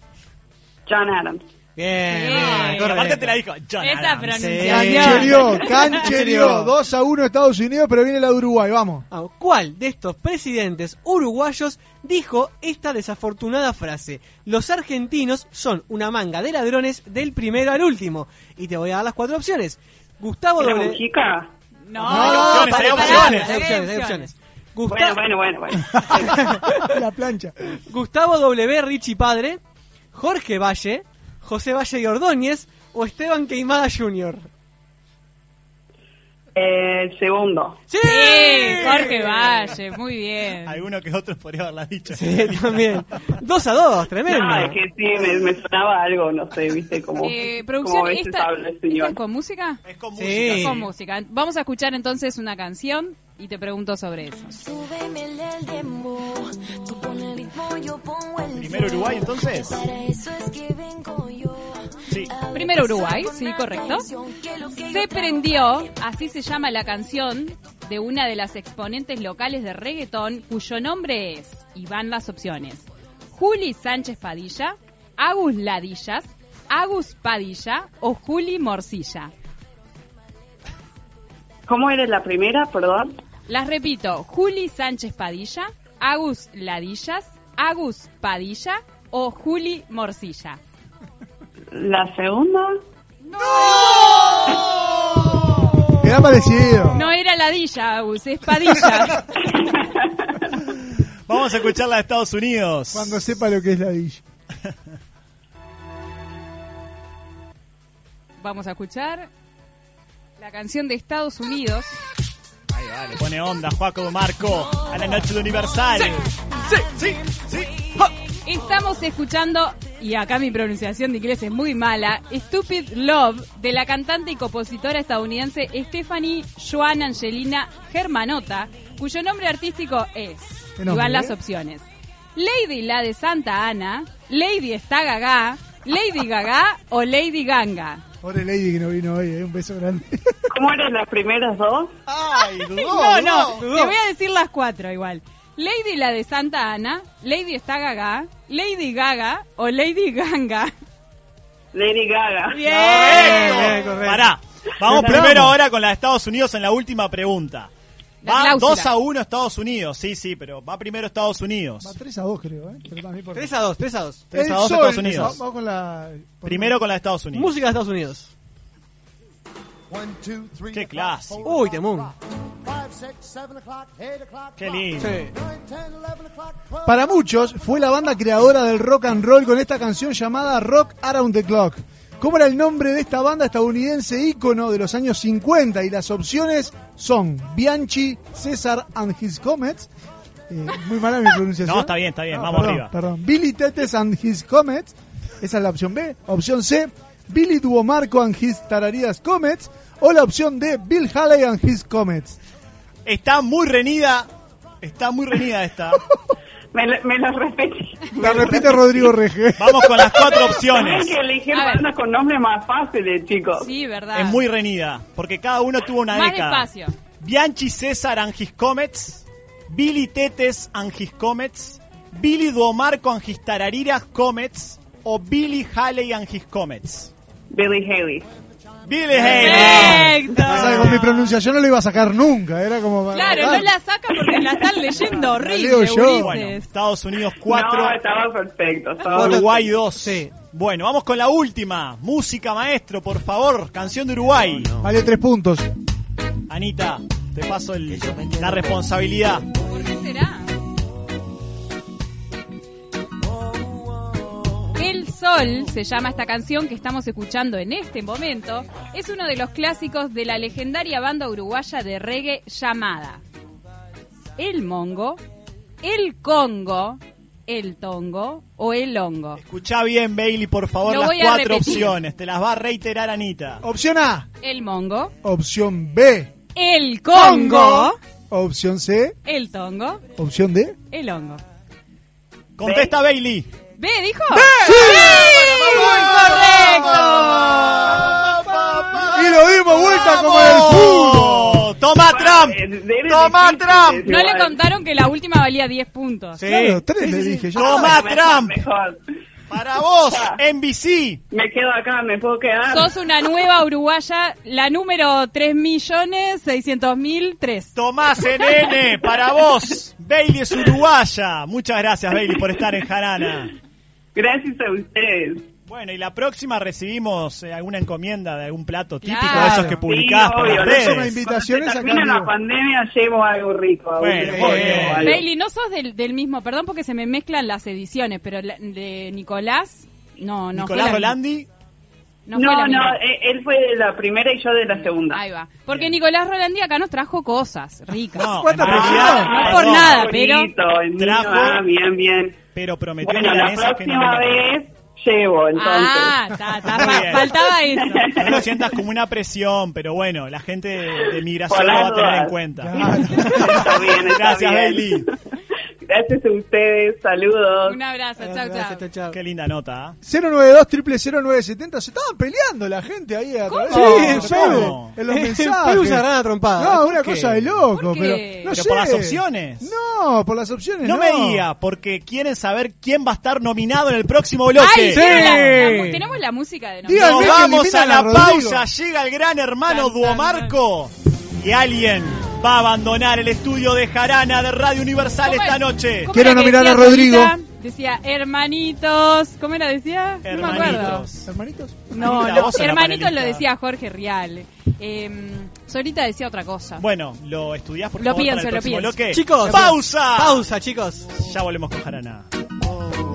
John Adams. Bien, Sí. bien, Aparte te la dijo John Esa Adams. pronunciación. Canchereó, canchereó. 2 a 1 Estados Unidos, pero viene la de Uruguay, vamos. Ah, ¿Cuál de estos presidentes uruguayos dijo esta desafortunada frase? Los argentinos son una manga de ladrones del primero al último. Y te voy a dar las cuatro opciones. Gustavo ¿Era W. Mujica? No, No, hay opciones, pará, hay opciones. hay opciones, hay opciones. Bueno, Gusta- bueno, bueno, bueno. La plancha. Gustavo W. Richie Padre, Jorge Valle, José Valle y Ordóñez o Esteban Queimada Jr. Eh, el segundo. ¡Sí! Sí, Jorge Valle, muy bien. Alguno que otro podría haberla dicho. Sí, también. Dos a dos, tremendo. No, es que sí, me, me sonaba algo, no sé, viste, como, Eh, como producción, veces esta, habla el ¿esta señor. es con música? Es con Sí. música. Es con música. Vamos a escuchar entonces una canción y te pregunto sobre eso. Súbeme el dembow, Primero. Uruguay, entonces. Para eso es que vengo yo. Sí. Primero Uruguay, sí, correcto. Se prendió, así se llama la canción de una de las exponentes locales de reggaetón, cuyo nombre es, y van las opciones, Juli Sánchez Padilla, Agus Ladillas, Agus Padilla o Juli Morcilla. ¿Cómo era la primera, perdón? Las repito, Juli Sánchez Padilla, Agus Ladillas, Agus Padilla o Juli Morcilla. La segunda. Queda parecido. No era Ladilla, Agus, es Padilla. Vamos a escuchar la de Estados Unidos. Cuando sepa lo que es la villa. Vamos a escuchar la canción de Estados Unidos. Ahí va, le pone onda Juaco Marco a la noche de Universal. Sí, sí, sí. Ja. Estamos escuchando, y acá mi pronunciación de inglés es muy mala, Stupid Love de la cantante y compositora estadounidense Stephanie Joan Angelina Germanota, cuyo nombre artístico es, ¿Qué y van las eh? opciones, Lady la de Santa Ana, Lady está gaga, Lady Gaga o Lady Ganga. Pobre Lady que no vino hoy, eh, un beso grande. ¿Cómo eran las primeras dos? Ay, dudó, No, no, dudó. te voy a decir las cuatro igual. Lady la de Santa Ana, Lady está gaga, Lady Gaga o Lady Ganga. Lady Gaga. Bien. Bien, correcto. Pará. Vamos primero ahora con la de Estados Unidos en la última pregunta. Va cláusula. 2 a 1 Estados Unidos. Sí, sí, pero va primero Estados Unidos. Va 3 a 2, creo, ¿eh? Pero también por- 3 a 2, 3 a 2. 3 a El 2 sol, Estados el- Unidos. Vamos con la. por- Primero con la de Estados Unidos. Música de Estados Unidos. Qué clásico. Uy, temón. Qué lindo. Sí. Para muchos, fue la banda creadora del rock and roll con esta canción llamada Rock Around the Clock. ¿Cómo era el nombre de esta banda estadounidense ícono de los años 50? Y las opciones son Bianchi, César and His Comets. Eh, muy mala mi pronunciación. No, está bien, está bien, No, vamos perdón, arriba. Perdón. Billy Tetes and His Comets. Esa es la opción B. Opción C, Billy Duomarco and His Tararidas Comets. O la opción D, Bill Haley and His Comets. Está muy reñida. Está muy reñida esta. Me, lo- me lo repetí. La repite Rodrigo Rege. Vamos con las cuatro Tienen opciones. que ver. bandas con nombres más fáciles, chicos. Sí, verdad. Es muy reñida. Porque cada uno tuvo una Más década. despacio. Bianchi César and his Comets, Billy Tetes and his Comets, Billy Duomarco and his Tarariras Comets o Billy Haley and his Comets. Billy Haley. Billy Haley. Perfecto. O sea, con mi pronunciación no lo iba a sacar nunca. Era como. Claro, no la saca porque la están leyendo horrible, leo yo. Bueno, Estados Unidos 4, No, estaba perfecto. Estaba Uruguay 2. Sí. Bueno, vamos con la última. Música maestro, por favor. Canción de Uruguay. Vale tres puntos. Anita, te paso el- la responsabilidad. ¿Por qué será? Sol se llama esta canción que estamos escuchando en este momento. Es uno de los clásicos de la legendaria banda uruguaya de reggae llamada El Mongo, El Congo, El Tongo o El Hongo. Escuchá bien, Bailey, por favor, Lo las voy a cuatro repetir. opciones. Te las va a reiterar Anita. Opción A, El Mongo, opción B, El Congo, opción C, El Tongo, opción D. El Hongo. Contesta, Bailey. ¿B dijo? ¡Sí! ¡Muy correcto! Y lo dimos vuelta como en el fútbol. ¡Toma Trump! ¡Toma Trump! No le contaron que la última valía 10 puntos. Sí. Claro, tres le dije yo. ¡Toma Trump! Mejor. ¡Para vos, NBC! Me quedo acá, me puedo quedar. Sos una nueva uruguaya, la número 3.600.003. Tomás NN, para vos. Bailey es uruguaya. Muchas gracias, Bailey, por estar en Jarana. Gracias a ustedes. Bueno, y la próxima recibimos eh, alguna encomienda de algún plato típico Claro. de esos que publicás Sí, por obvio, las no redes. invitaciones en la pandemia llevo algo rico. Bueno, bien. Bailey, no sos del, del mismo, perdón porque se me mezclan las ediciones, pero la- de Nicolás, no, no Nicolás la- Rolandi, No, No, no, eh, él fue de la primera y yo de la segunda. Ahí va. Porque Nicolás Rolandi acá nos trajo cosas ricas. No, ¿Cuánta en realidad, publicidad? No por nada, pero- Bonito, niño, Trajo- ah, bien, bien. Pero prometió Bueno, la milanesas que no próxima vez llevo, entonces. Ah, ta, ta, faltaba eso. No lo sientas como una presión, pero bueno, la gente de, de migración lo va a tener en cuenta. Está bien, está Gracias, bien. Bailey. Gracias a ustedes, saludos. Un abrazo, chao, chao. Qué linda nota. ¿ah? 092 0970 se estaban peleando la gente ahí a través Sí, de en Facebook, en los En mensajes. Facebook se agarraron a trompadas. No, ¿Por una qué? cosa de loco, ¿Por pero no Pero sé. por las opciones. No, por las opciones No no. me diga, porque quieren saber quién va a estar nominado en el próximo bloque. Ay, Sí. tiene la- la- tenemos la música de Díganme Nos vamos a la a pausa. Llega el gran hermano Tan, tan, Duomarco. Y alguien va a abandonar el estudio de Jarana de Radio Universal ¿Cómo esta es? noche. ¿Cómo Quiero nominar a Rodrigo. Solita? Decía, hermanitos. ¿Cómo era? Decía. No me acuerdo. Hermanitos. Hermanitos. No, hermanitos lo decía Jorge Rial. Eh, Solita decía otra cosa. Bueno, lo estudiás por Lo favor pienso, para el lo pienso. Chicos, pausa. Pausa, chicos. Ya volvemos con Jarana. Y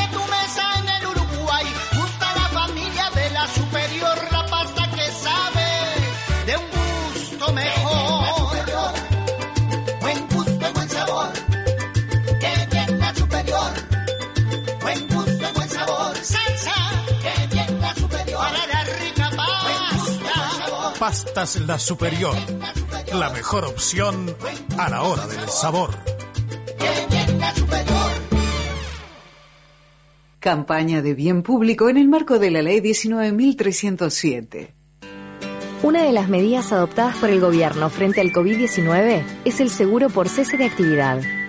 Pastas La Superior. La mejor opción a la hora del sabor. Campaña de bien público en el marco de la Ley 19.307. Una de las medidas adoptadas por el gobierno frente al COVID-19 es el seguro por cese de actividad.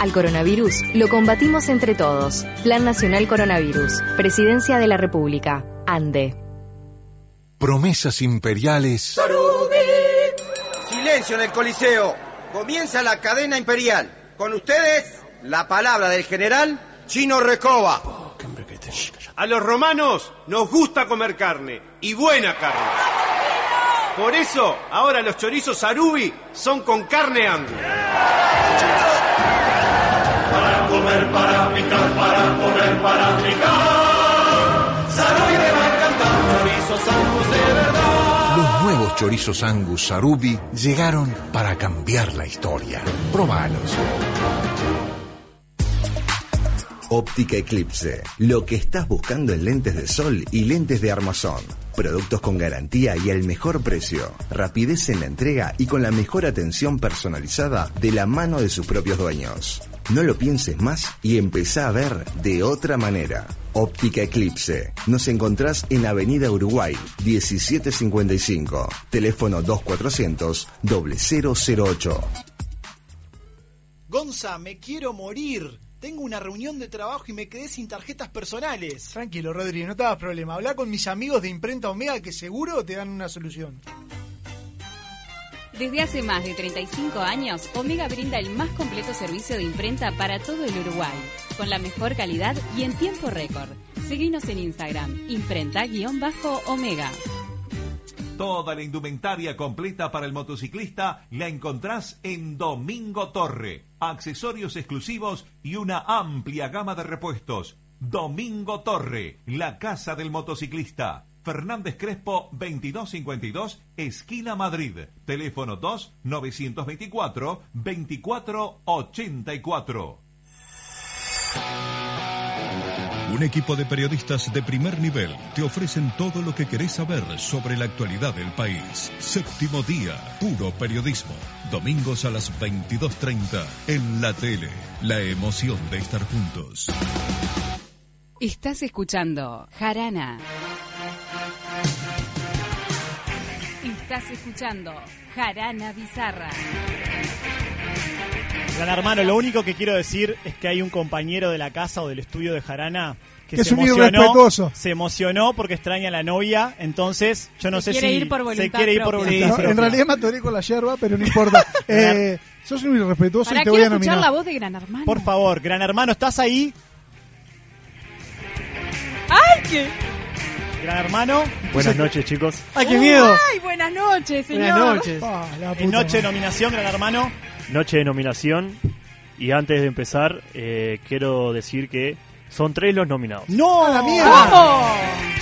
Al coronavirus lo combatimos entre todos. Plan Nacional Coronavirus. Presidencia de la República. ANDE. Promesas imperiales Silencio en el Coliseo. Comienza la cadena imperial. Con ustedes, la palabra del general Chino Recoba. A los romanos nos gusta comer carne, y buena carne. Por eso, ahora los chorizos Sarubi son con carne angus. Para picar, para comer, para picar. Sarubi me va a encantar, chorizos angus de verdad. Los nuevos chorizos Angus Sarubi llegaron para cambiar la historia. Probalos. Óptica Eclipse. Lo que estás buscando en lentes de sol y lentes de armazón. Productos con garantía y el mejor precio. Rapidez en la entrega y con la mejor atención personalizada de la mano de sus propios dueños. No lo pienses más y empezá a ver de otra manera. Óptica Eclipse. Nos encontrás en Avenida Uruguay, 1755. Teléfono 2400 0008. Gonza, me quiero morir. Tengo una reunión de trabajo y me quedé sin tarjetas personales. Tranquilo, Rodri, no te hagas problema. Habla con mis amigos de Imprenta Omega que seguro te dan una solución. Desde hace más de 35 años, Omega brinda el más completo servicio de imprenta para todo el Uruguay, con la mejor calidad y en tiempo récord. Seguinos en Instagram, imprenta-omega. Toda la indumentaria completa para el motociclista la encontrás en Domingo Torre. Accesorios exclusivos y una amplia gama de repuestos. Domingo Torre, la casa del motociclista. Fernández Crespo 2252, esquina Madrid. Teléfono 2 924 2484. Un equipo de periodistas de primer nivel te ofrecen todo lo que querés saber sobre la actualidad del país. Séptimo día, puro periodismo. Domingos a las 22.30 en la tele. La emoción de estar juntos. Estás escuchando Jarana. Estás escuchando Jarana Bizarra. Gran hermano, lo único que quiero decir es que hay un compañero de la casa o del estudio de Jarana que, Que se es un emocionó, irrespetuoso. se emocionó porque extraña a la novia, entonces yo no Se sé quiere si ir por se quiere ir por voluntad No, propia. en realidad me atoré con la yerba, pero no importa. Eh, sos un irrespetuoso y te voy a escuchar nominar. la voz de Gran Hermano. Por favor, gran hermano, ¿estás ahí? ¡Ay, qué! Gran hermano. Buenas noches, chicos. ¡Ay, qué miedo! ¡Ay, buenas noches, señor! Buenas noches. Ah, la puta En noche de madre. nominación, gran hermano. Noche de nominación. Y antes de empezar, eh, quiero decir que son tres los nominados. ¡No! ¡A la mierda!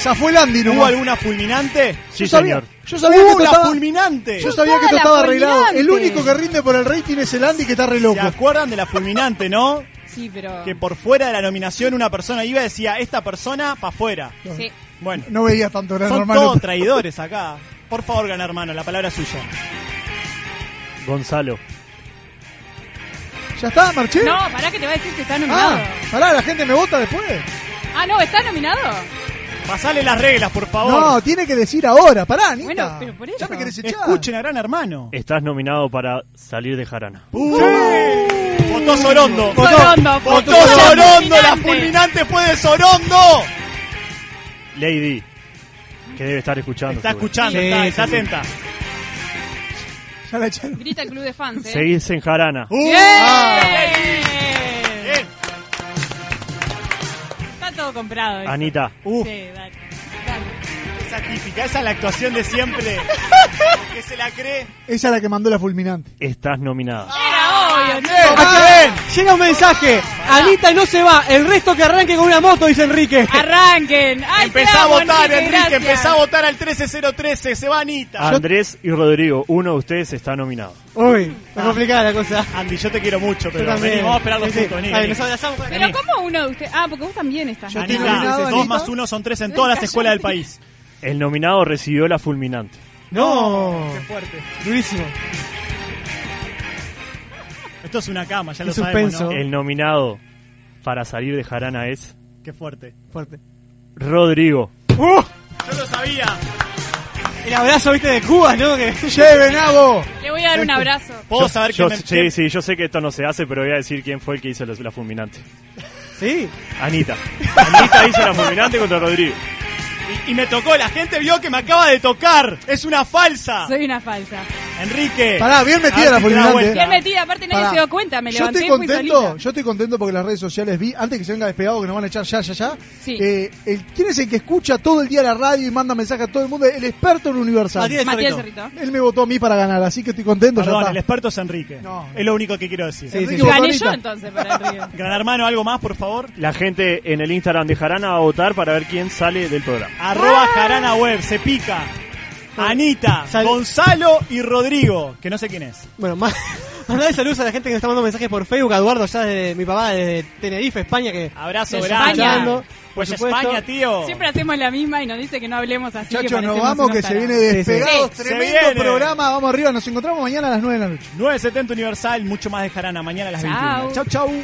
Ya fue el Andy, ¿no? ¿Hubo alguna fulminante? Sí, Yo sabía, señor. yo sabía que ¡Uh, esto la estaba, fulminante! yo sabía que esto estaba arreglado. fulminante! El único que rinde por el rating es el Andy que está re loco. ¿Se acuerdan de la fulminante, no? Sí, pero... Que por fuera de la nominación una persona iba y decía, esta persona para afuera. Sí. Bueno, No veía tanto gran son hermano. todos traidores acá. Por favor, gran hermano, la palabra es suya. Gonzalo. ¿Ya está, Marché? No, pará que te va a decir que está nominado. Ah, pará, la gente me vota después. Ah, no, ¿está nominado? Pasale las reglas, por favor. No, tiene que decir ahora. Pará, Anita. Bueno, pero por eso. Ya me querés echar. Escuchen a gran hermano. Estás nominado para salir de Jarana. Uh, Votó Sorondo. Sorondo, Votó votó Sorondo. La fulminante. fue de Sorondo. Lady, que debe estar escuchando. Está seguro. escuchando, Sí, está, sí, está sí. atenta. Ya la echaron. Grita el club de fans, ¿eh? Seguís en Jarana. Uh, ¡Bien! bien. Está todo comprado. ¿viste? Anita. Uf. Sí, dale. Esa típica, esa es la actuación de siempre. que se la cree. Esa es la que mandó la fulminante. Estás nominada. Era obvio, chico. bien. Llega un mensaje. Anita no se va. El resto que arranque con una moto, dice Enrique. Arranquen. Ay, Empezá a amo, votar, Enrique. gracias. Empezá a votar al 13013. Se va Anita. Andrés y Rodrigo, uno de ustedes está nominado. Uy, está complicada la cosa. Andy, yo te quiero mucho, pero también. vení, vamos a esperar los Sí, sí. Vení, nos abrazamos. Pero ¿cómo uno de ustedes? Ah, porque vos también estás. Yo Anita, nominado, dos Anita. más uno son tres en todas las escuelas del país. El nominado recibió la fulminante. No. Qué fuerte. Durísimo. Esto es una cama, ya Qué lo sabemos, ¿no? suspenso. El nominado para salir de Jarana es Qué fuerte. Fuerte. Rodrigo. Yo lo sabía. El abrazo, viste, de Cuba, ¿no? Que... ¡Lleve, Nabo! Le voy a dar un abrazo. ¿Puedo Yo- saber yo- quién me- sí, sí, yo sé que esto no se hace, pero voy a decir quién fue el que hizo la, la fulminante. Sí. Anita. Anita hizo la fulminante contra Rodrigo. Y, y me tocó, la gente vio que me acaba de tocar. Es una falsa. Soy una falsa. Enrique. Pará, bien metida la fulminante. vuelta. Bien metida, aparte nadie Pará. se dio cuenta. Me yo levanté estoy y fui contento, yo estoy contento porque las redes sociales vi, antes que se venga despegado, que nos van a echar ya, ya, ya. Sí. eh, el, ¿Quién es el que escucha todo el día la radio y manda mensajes a todo el mundo? El experto en Universal. Matías Matías Cerrito. Cerrito. Él me votó a mí para ganar, así que estoy contento. Perdón, ya el experto es Enrique. No. Es lo único que quiero decir. Sí, Enrique sí, Gané yo entonces para el río. Gran hermano, ¿algo más, por favor? La gente en el Instagram de Jarana va a votar para ver quién sale del programa. Arroba Jarana Web, se pica. Anita, Sal- Gonzalo y Rodrigo, que no sé quién es. Bueno, más, Mandale saludos a la gente que nos está mandando mensajes por Facebook. A Eduardo, ya de mi papá de Tenerife, España. que Abrazo De grande. España. Por Pues supuesto. España, tío. Siempre hacemos la misma y nos dice que no hablemos así. que Muchachos, nos parecemos vamos, unos que se tarados. viene despegados. Sí, se Tremendo viene. programa. Vamos arriba, nos encontramos mañana a las 9 de la noche. 970 Universal, mucho más de Jarana. Mañana a las Chao. 21. Chau, chau.